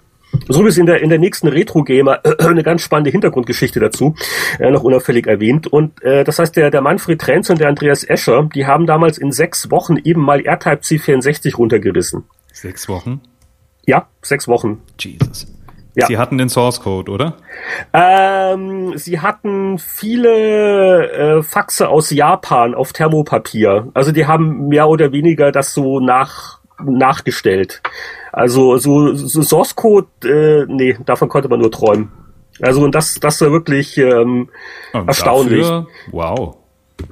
So ist in der, in der nächsten Retro-Gamer eine ganz spannende Hintergrundgeschichte dazu, äh, noch unauffällig erwähnt. Und äh, das heißt, der, der Manfred Trenz und der Andreas Escher, die haben damals in sechs Wochen eben mal R-Type C64 runtergerissen. Sechs Wochen? Ja, sechs Wochen. Jesus. Ja. Sie hatten den Source Code, oder? Ähm, sie hatten viele äh, Faxe aus Japan auf Thermopapier. Also die haben mehr oder weniger das so nach nachgestellt. Also so, so Source Code, äh, nee, davon konnte man nur träumen. Also und das, das war wirklich ähm, erstaunlich. Dafür, wow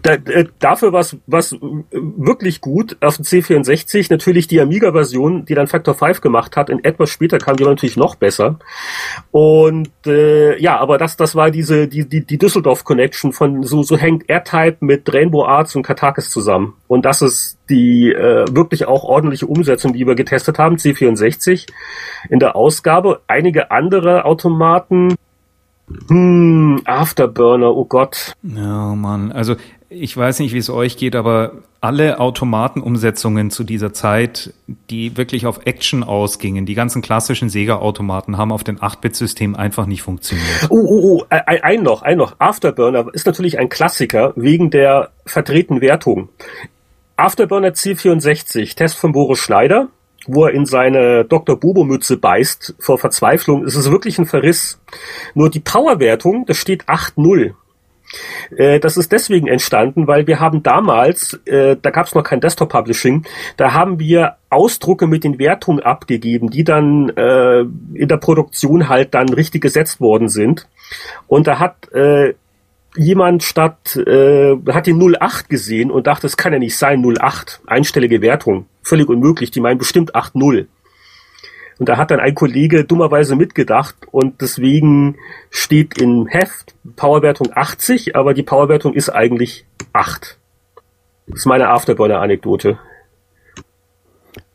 äh, dafür war es wirklich gut auf dem C64. Natürlich die Amiga-Version, die dann Factor 5 gemacht hat. In etwas später kam die natürlich noch besser. Und äh, ja, aber das, das war diese die, die, die Düsseldorf-Connection von so, so hängt R-Type mit Rainbow Arts und Katakis zusammen. Und das ist die äh, wirklich auch ordentliche Umsetzung, die wir getestet haben, C64 in der Ausgabe. Einige andere Automaten hm, Afterburner, oh Gott. Ja, Mann. Also ich weiß nicht, wie es euch geht, aber alle Automatenumsetzungen zu dieser Zeit, die wirklich auf Action ausgingen, die ganzen klassischen Sega-Automaten haben auf den 8-Bit-Systemen einfach nicht funktioniert. Oh, oh, oh, ein noch, ein noch. Afterburner ist natürlich ein Klassiker wegen der verdrehten Wertung. Afterburner C64, Test von Boris Schneider, wo er in seine Dr. Bobo-Mütze beißt vor Verzweiflung. Es ist wirklich ein Verriss. Nur die Powerwertung, das steht 8-0. Äh, das ist deswegen entstanden, weil wir haben damals, äh, da gab es noch kein Desktop-Publishing, da haben wir Ausdrucke mit den Wertungen abgegeben, die dann äh, in der Produktion halt dann richtig gesetzt worden sind. Und da hat jemand statt, hat die 08 gesehen und dachte, es kann ja nicht sein, 08, einstellige Wertung, völlig unmöglich, die meinen bestimmt 8-0. Und da hat dann ein Kollege dummerweise mitgedacht und deswegen steht im Heft Powerwertung 80, aber die Powerwertung ist eigentlich 8. Das ist meine Afterburner-Anekdote.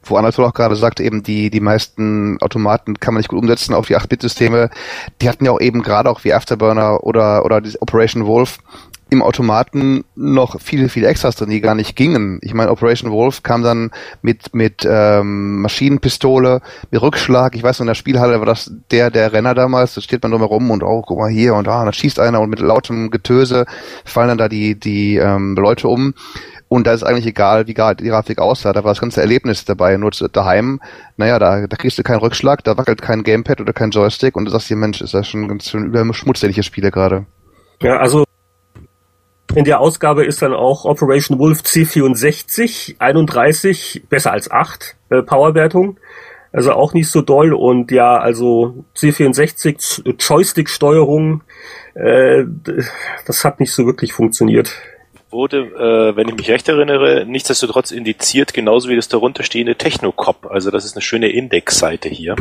Wo Anatol auch gerade sagt, eben die, die meisten Automaten kann man nicht gut umsetzen auf die 8-Bit-Systeme. Die hatten ja auch eben gerade auch wie Afterburner oder, oder Operation Wolf im Automaten noch viele, viele Extras drin, die gar nicht gingen. Ich meine, Operation Wolf kam dann mit, mit ähm, Maschinenpistole, mit Rückschlag. Ich weiß noch, in der Spielhalle war das der, der Renner damals, da steht man drumherum und oh, guck mal hier und da, und dann schießt einer und mit lautem Getöse fallen dann da die, die ähm, Leute um. Und da ist eigentlich egal, wie die Grafik aussah, da war das ganze Erlebnis dabei. Nur daheim, naja, da, da kriegst du keinen Rückschlag, da wackelt kein Gamepad oder kein Joystick und du sagst dir, Mensch, ist das schon ganz schön überschmutzliche Spiele gerade. Ja, also in der Ausgabe ist dann auch Operation Wolf C64, 31, besser als 8 äh, Powerwertung. Also auch nicht so doll und ja, also C64 Joystick-Steuerung, äh, das hat nicht so wirklich funktioniert. Wurde, äh, wenn ich mich recht erinnere, nichtsdestotrotz indiziert, genauso wie das darunter stehende Technocop. Also das ist eine schöne Indexseite hier.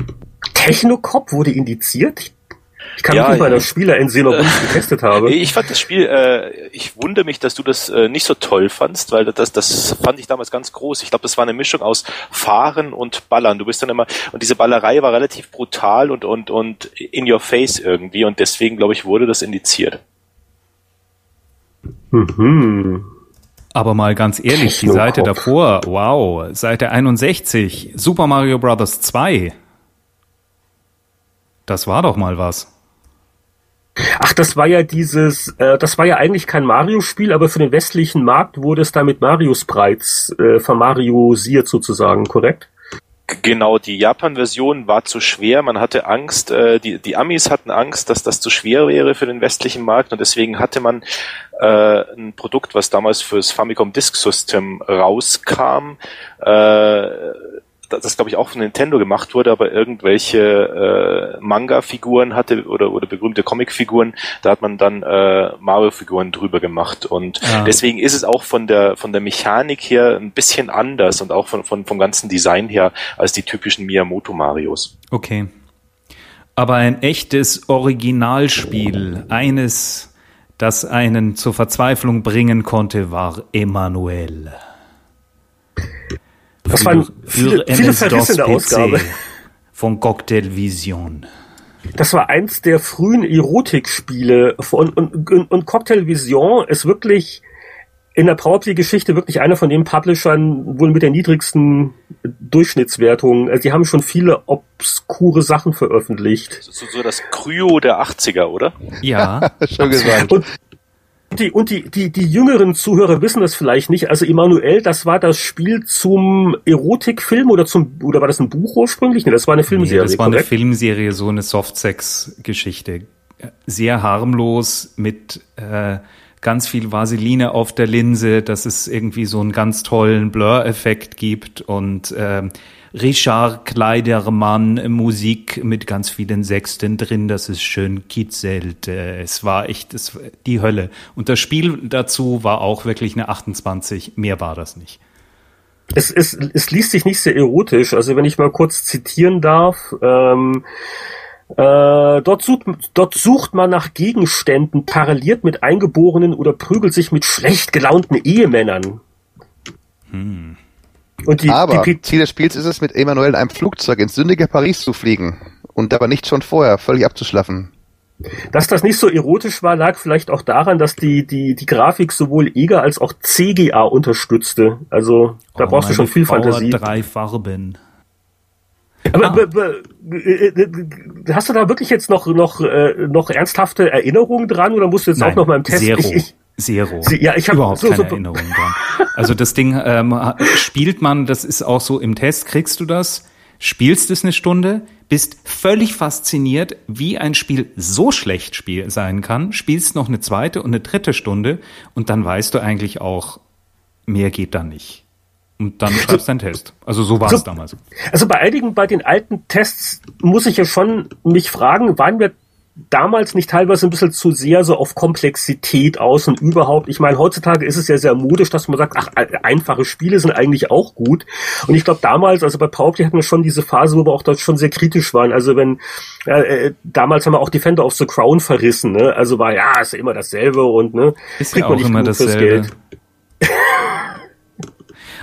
Technocop wurde indiziert? Ich kann ja, mich nicht mal das Spieler in Xenoblade getestet habe. Ich fand das Spiel, äh, ich wundere mich, dass du das äh, nicht so toll fandst, weil das, das fand ich damals ganz groß. Ich glaube, das war eine Mischung aus Fahren und Ballern. Du bist dann immer, und diese Ballerei war relativ brutal und, und, und in your face irgendwie und deswegen, glaube ich, wurde das indiziert. Mhm. Aber mal ganz ehrlich, die Seite davor, wow, Seite 61, Super Mario Bros. 2. Das war doch mal was. Ach, das war ja dieses, äh, das war ja eigentlich kein Mario-Spiel, aber für den westlichen Markt wurde es da mit Mario-Sprites äh, vermariosiert sozusagen, korrekt? Genau, die Japan-Version war zu schwer. Man hatte Angst, äh, die, die Amis hatten Angst, dass das zu schwer wäre für den westlichen Markt und deswegen hatte man äh, ein Produkt, was damals fürs Famicom Disk System rauskam, äh, das glaube ich auch von Nintendo gemacht wurde, aber irgendwelche äh, Manga-Figuren hatte oder, oder berühmte Comic-Figuren, da hat man dann äh, Mario-Figuren drüber gemacht. Und ja. deswegen ist es auch von der von der Mechanik her ein bisschen anders und auch von, von vom ganzen Design her als die typischen Miyamoto-Marios. Okay. Aber ein echtes Originalspiel, eines, das einen zur Verzweiflung bringen konnte, war Emanuel. Das waren viele, viele Verrisse in der Ausgabe. Von Cocktail Vision. Das war eins der frühen Erotikspiele und, und, und Cocktail Vision ist wirklich in der Powerplay-Geschichte wirklich einer von den Publishern wohl mit der niedrigsten Durchschnittswertung. Also die haben schon viele obskure Sachen veröffentlicht. So, so das Kryo der 80er, oder? Ja, schon gesagt. Und die, und die, die, die jüngeren Zuhörer wissen das vielleicht nicht. Also Emanuel, das war das Spiel zum Erotikfilm oder zum oder war das ein Buch ursprünglich? Nee, das war eine Filmserie. Nee, das war korrekt? eine Filmserie, so eine Softsex-Geschichte. Sehr harmlos mit äh, ganz viel Vaseline auf der Linse, dass es irgendwie so einen ganz tollen Blur-Effekt gibt und äh, Richard Kleidermann Musik mit ganz vielen Sechsten drin, das ist schön kitzelt. Äh, es war echt es, die Hölle. Und das Spiel dazu war auch wirklich eine 28, mehr war das nicht. Es, es, es liest sich nicht sehr erotisch, also wenn ich mal kurz zitieren darf, ähm, äh, dort, sucht, dort sucht man nach Gegenständen, paralliert mit Eingeborenen oder prügelt sich mit schlecht gelaunten Ehemännern. Hm. Und die, aber die Ziel des Spiels ist es, mit Emmanuel in einem Flugzeug ins sündige Paris zu fliegen und aber nicht schon vorher völlig abzuschlaffen. Dass das nicht so erotisch war, lag vielleicht auch daran, dass die, die, die Grafik sowohl EGA als auch CGA unterstützte. Also da oh, brauchst du schon viel Power Fantasie. Drei Farben. Aber, ah. aber, äh, äh, hast du da wirklich jetzt noch noch äh, noch ernsthafte Erinnerungen dran oder musst du jetzt Nein, auch noch mal im Test? Zero. Ich, ich, Zero. Ja, ich habe überhaupt so, keine so, Erinnerungen dran. Also das Ding ähm, spielt man, das ist auch so im Test, kriegst du das, spielst es eine Stunde, bist völlig fasziniert, wie ein Spiel so schlecht spiel sein kann, spielst noch eine zweite und eine dritte Stunde und dann weißt du eigentlich auch, mehr geht da nicht. Und dann schreibst du einen Test. Also so war es also, damals. Also bei einigen, bei den alten Tests muss ich ja schon mich fragen, waren wir damals nicht teilweise ein bisschen zu sehr so auf Komplexität aus und überhaupt? Ich meine, heutzutage ist es ja sehr modisch, dass man sagt, ach, einfache Spiele sind eigentlich auch gut. Und ich glaube, damals, also bei Paupi hatten wir schon diese Phase, wo wir auch dort schon sehr kritisch waren. Also wenn, äh, äh, damals haben wir auch Defender of the Crown verrissen, ne? Also war, ja, ist ja immer dasselbe und, ne? Ist ja auch immer dasselbe.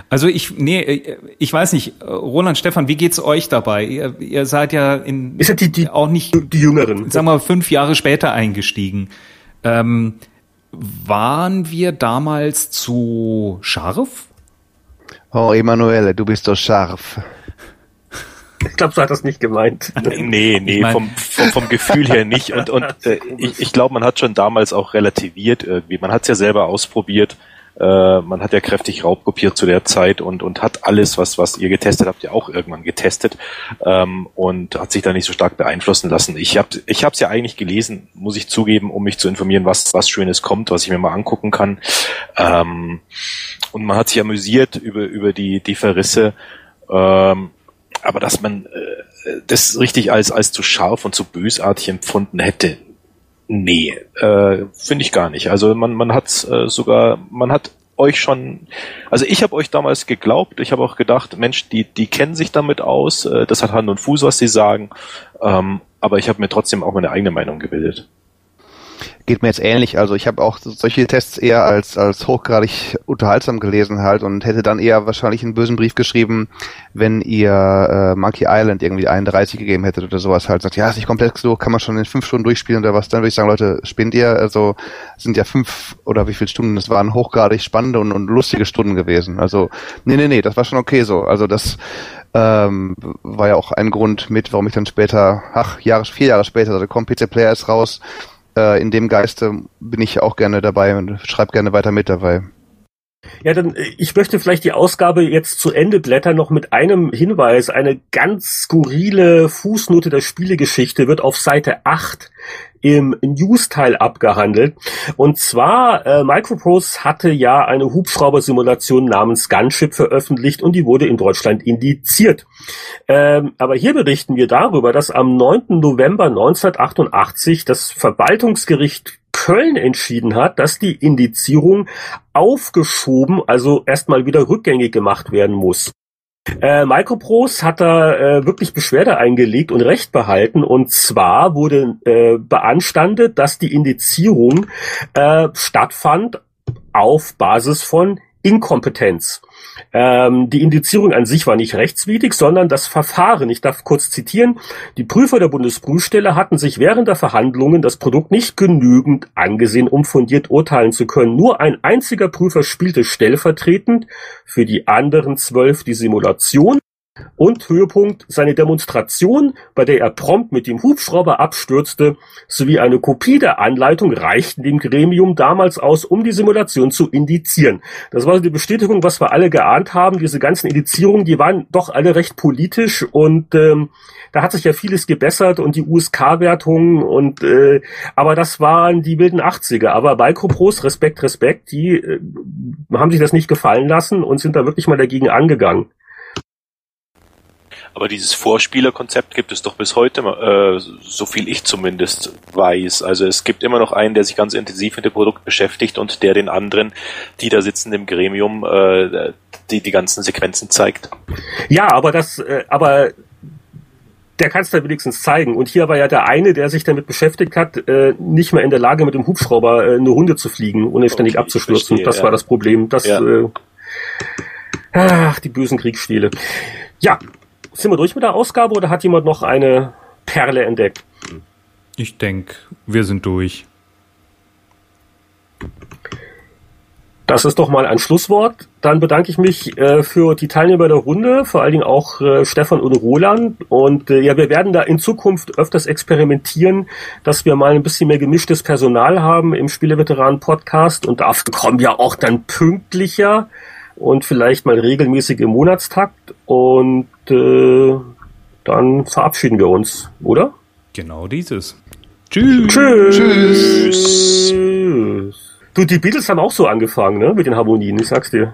Also ich, nee, äh, ich weiß nicht, Roland, Stefan, wie geht's euch dabei? Ihr, ihr seid ja in ist ja die, die, auch nicht die Jüngeren, sagen wir fünf Jahre später eingestiegen. Ähm, waren wir damals zu scharf? Oh, Emanuele, du bist so scharf. Ich glaube, so hat das nicht gemeint. nee, nee, ich mein, vom, vom, vom Gefühl her nicht. Und, und äh, ich, ich glaube, man hat schon damals auch relativiert irgendwie. Man hat es ja selber ausprobiert. Äh, man hat ja kräftig raubkopiert zu der Zeit und, und hat alles, was, was ihr getestet habt, ja auch irgendwann getestet ähm, und hat sich da nicht so stark beeinflussen lassen. Ich habe ich hab's ja eigentlich gelesen, muss ich zugeben, um mich zu informieren, was, was Schönes kommt, was ich mir mal angucken kann. Ähm, und man hat sich amüsiert über, über die, die Verrisse. Ähm, aber dass man äh, das richtig als, als zu scharf und zu bösartig empfunden hätte, Nee, äh, finde ich gar nicht. Also man, man hat äh, sogar, man hat euch schon, also ich habe euch damals geglaubt, ich habe auch gedacht, Mensch, die, die kennen sich damit aus, äh, das hat Hand und Fuß, was sie sagen, ähm, aber ich habe mir trotzdem auch meine eigene Meinung gebildet geht mir jetzt ähnlich. Also ich habe auch solche Tests eher als, als hochgradig unterhaltsam gelesen halt und hätte dann eher wahrscheinlich einen bösen Brief geschrieben, wenn ihr äh, Monkey Island irgendwie 31 gegeben hättet oder sowas halt. Sagt, ja, ist nicht komplex so, kann man schon in fünf Stunden durchspielen oder was. Dann würde ich sagen, Leute, spinnt ihr? Also sind ja fünf oder wie viele Stunden, das waren hochgradig spannende und, und lustige Stunden gewesen. Also nee, nee, nee, das war schon okay so. Also das ähm, war ja auch ein Grund mit, warum ich dann später, ach, Jahre, vier Jahre später, also komm, PC Player ist raus, äh, in dem Geiste bin ich auch gerne dabei und schreibe gerne weiter mit dabei. Ja, dann äh, ich möchte vielleicht die Ausgabe jetzt zu Ende blättern noch mit einem Hinweis. Eine ganz skurrile Fußnote der Spielegeschichte wird auf Seite 8 im News-Teil abgehandelt. Und zwar, äh, Microprose hatte ja eine Hubschrauber-Simulation namens Gunship veröffentlicht und die wurde in Deutschland indiziert. Ähm, aber hier berichten wir darüber, dass am 9. November 1988 das Verwaltungsgericht Köln entschieden hat, dass die Indizierung aufgeschoben, also erstmal wieder rückgängig gemacht werden muss. Äh, Microprose hat da äh, wirklich Beschwerde eingelegt und Recht behalten. Und zwar wurde äh, beanstandet, dass die Indizierung äh, stattfand auf Basis von Inkompetenz. Ähm, die Indizierung an sich war nicht rechtswidrig, sondern das Verfahren. Ich darf kurz zitieren. Die Prüfer der Bundesprüfstelle hatten sich während der Verhandlungen das Produkt nicht genügend angesehen, um fundiert urteilen zu können. Nur ein einziger Prüfer spielte stellvertretend für die anderen zwölf die Simulation und Höhepunkt seine Demonstration, bei der er prompt mit dem Hubschrauber abstürzte, sowie eine Kopie der Anleitung reichten dem Gremium damals aus, um die Simulation zu indizieren. Das war die Bestätigung, was wir alle geahnt haben. Diese ganzen Indizierungen, die waren doch alle recht politisch und ähm, da hat sich ja vieles gebessert und die USK-Wertungen und äh, aber das waren die wilden 80er. Aber Micropros, Respekt, Respekt, die äh, haben sich das nicht gefallen lassen und sind da wirklich mal dagegen angegangen. Aber dieses Vorspielerkonzept gibt es doch bis heute, äh, so viel ich zumindest weiß. Also es gibt immer noch einen, der sich ganz intensiv mit dem Produkt beschäftigt und der den anderen, die da sitzen im Gremium, äh, die die ganzen Sequenzen zeigt. Ja, aber das, äh, aber der kann es da wenigstens zeigen. Und hier war ja der eine, der sich damit beschäftigt hat, äh, nicht mehr in der Lage, mit dem Hubschrauber äh, eine Runde zu fliegen, ohne ständig okay, abzustürzen. Verstehe, das ja. war das Problem. Das, ja. äh, ach, die bösen Kriegsspiele. Ja, sind wir durch mit der Ausgabe oder hat jemand noch eine Perle entdeckt? Ich denke, wir sind durch. Das ist doch mal ein Schlusswort. Dann bedanke ich mich äh, für die Teilnehmer der Runde, vor allen Dingen auch äh, Stefan und Roland. Und äh, ja, wir werden da in Zukunft öfters experimentieren, dass wir mal ein bisschen mehr gemischtes Personal haben im Spieleveteranen-Podcast. Und dafür kommen wir auch dann pünktlicher und vielleicht mal regelmäßig im Monatstakt und äh, dann verabschieden wir uns, oder? Genau dieses. Tschüss. Tschüss. Tschüss. Du, die Beatles haben auch so angefangen, ne, mit den Harmonien, ich sag's dir.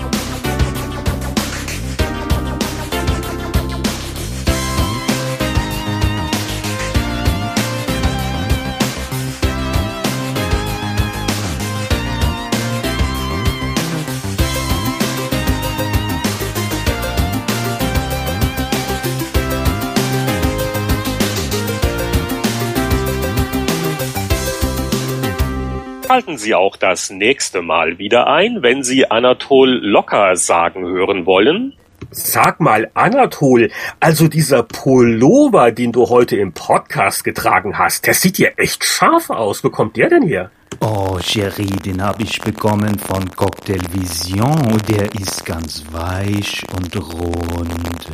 Sie auch das nächste Mal wieder ein, wenn Sie Anatol Locker sagen hören wollen. Sag mal, Anatol, also dieser Pullover, den du heute im Podcast getragen hast, der sieht ja echt scharf aus. Wo kommt der denn her? Oh, Jerry, den habe ich bekommen von Cocktail Vision. Der ist ganz weich und rund.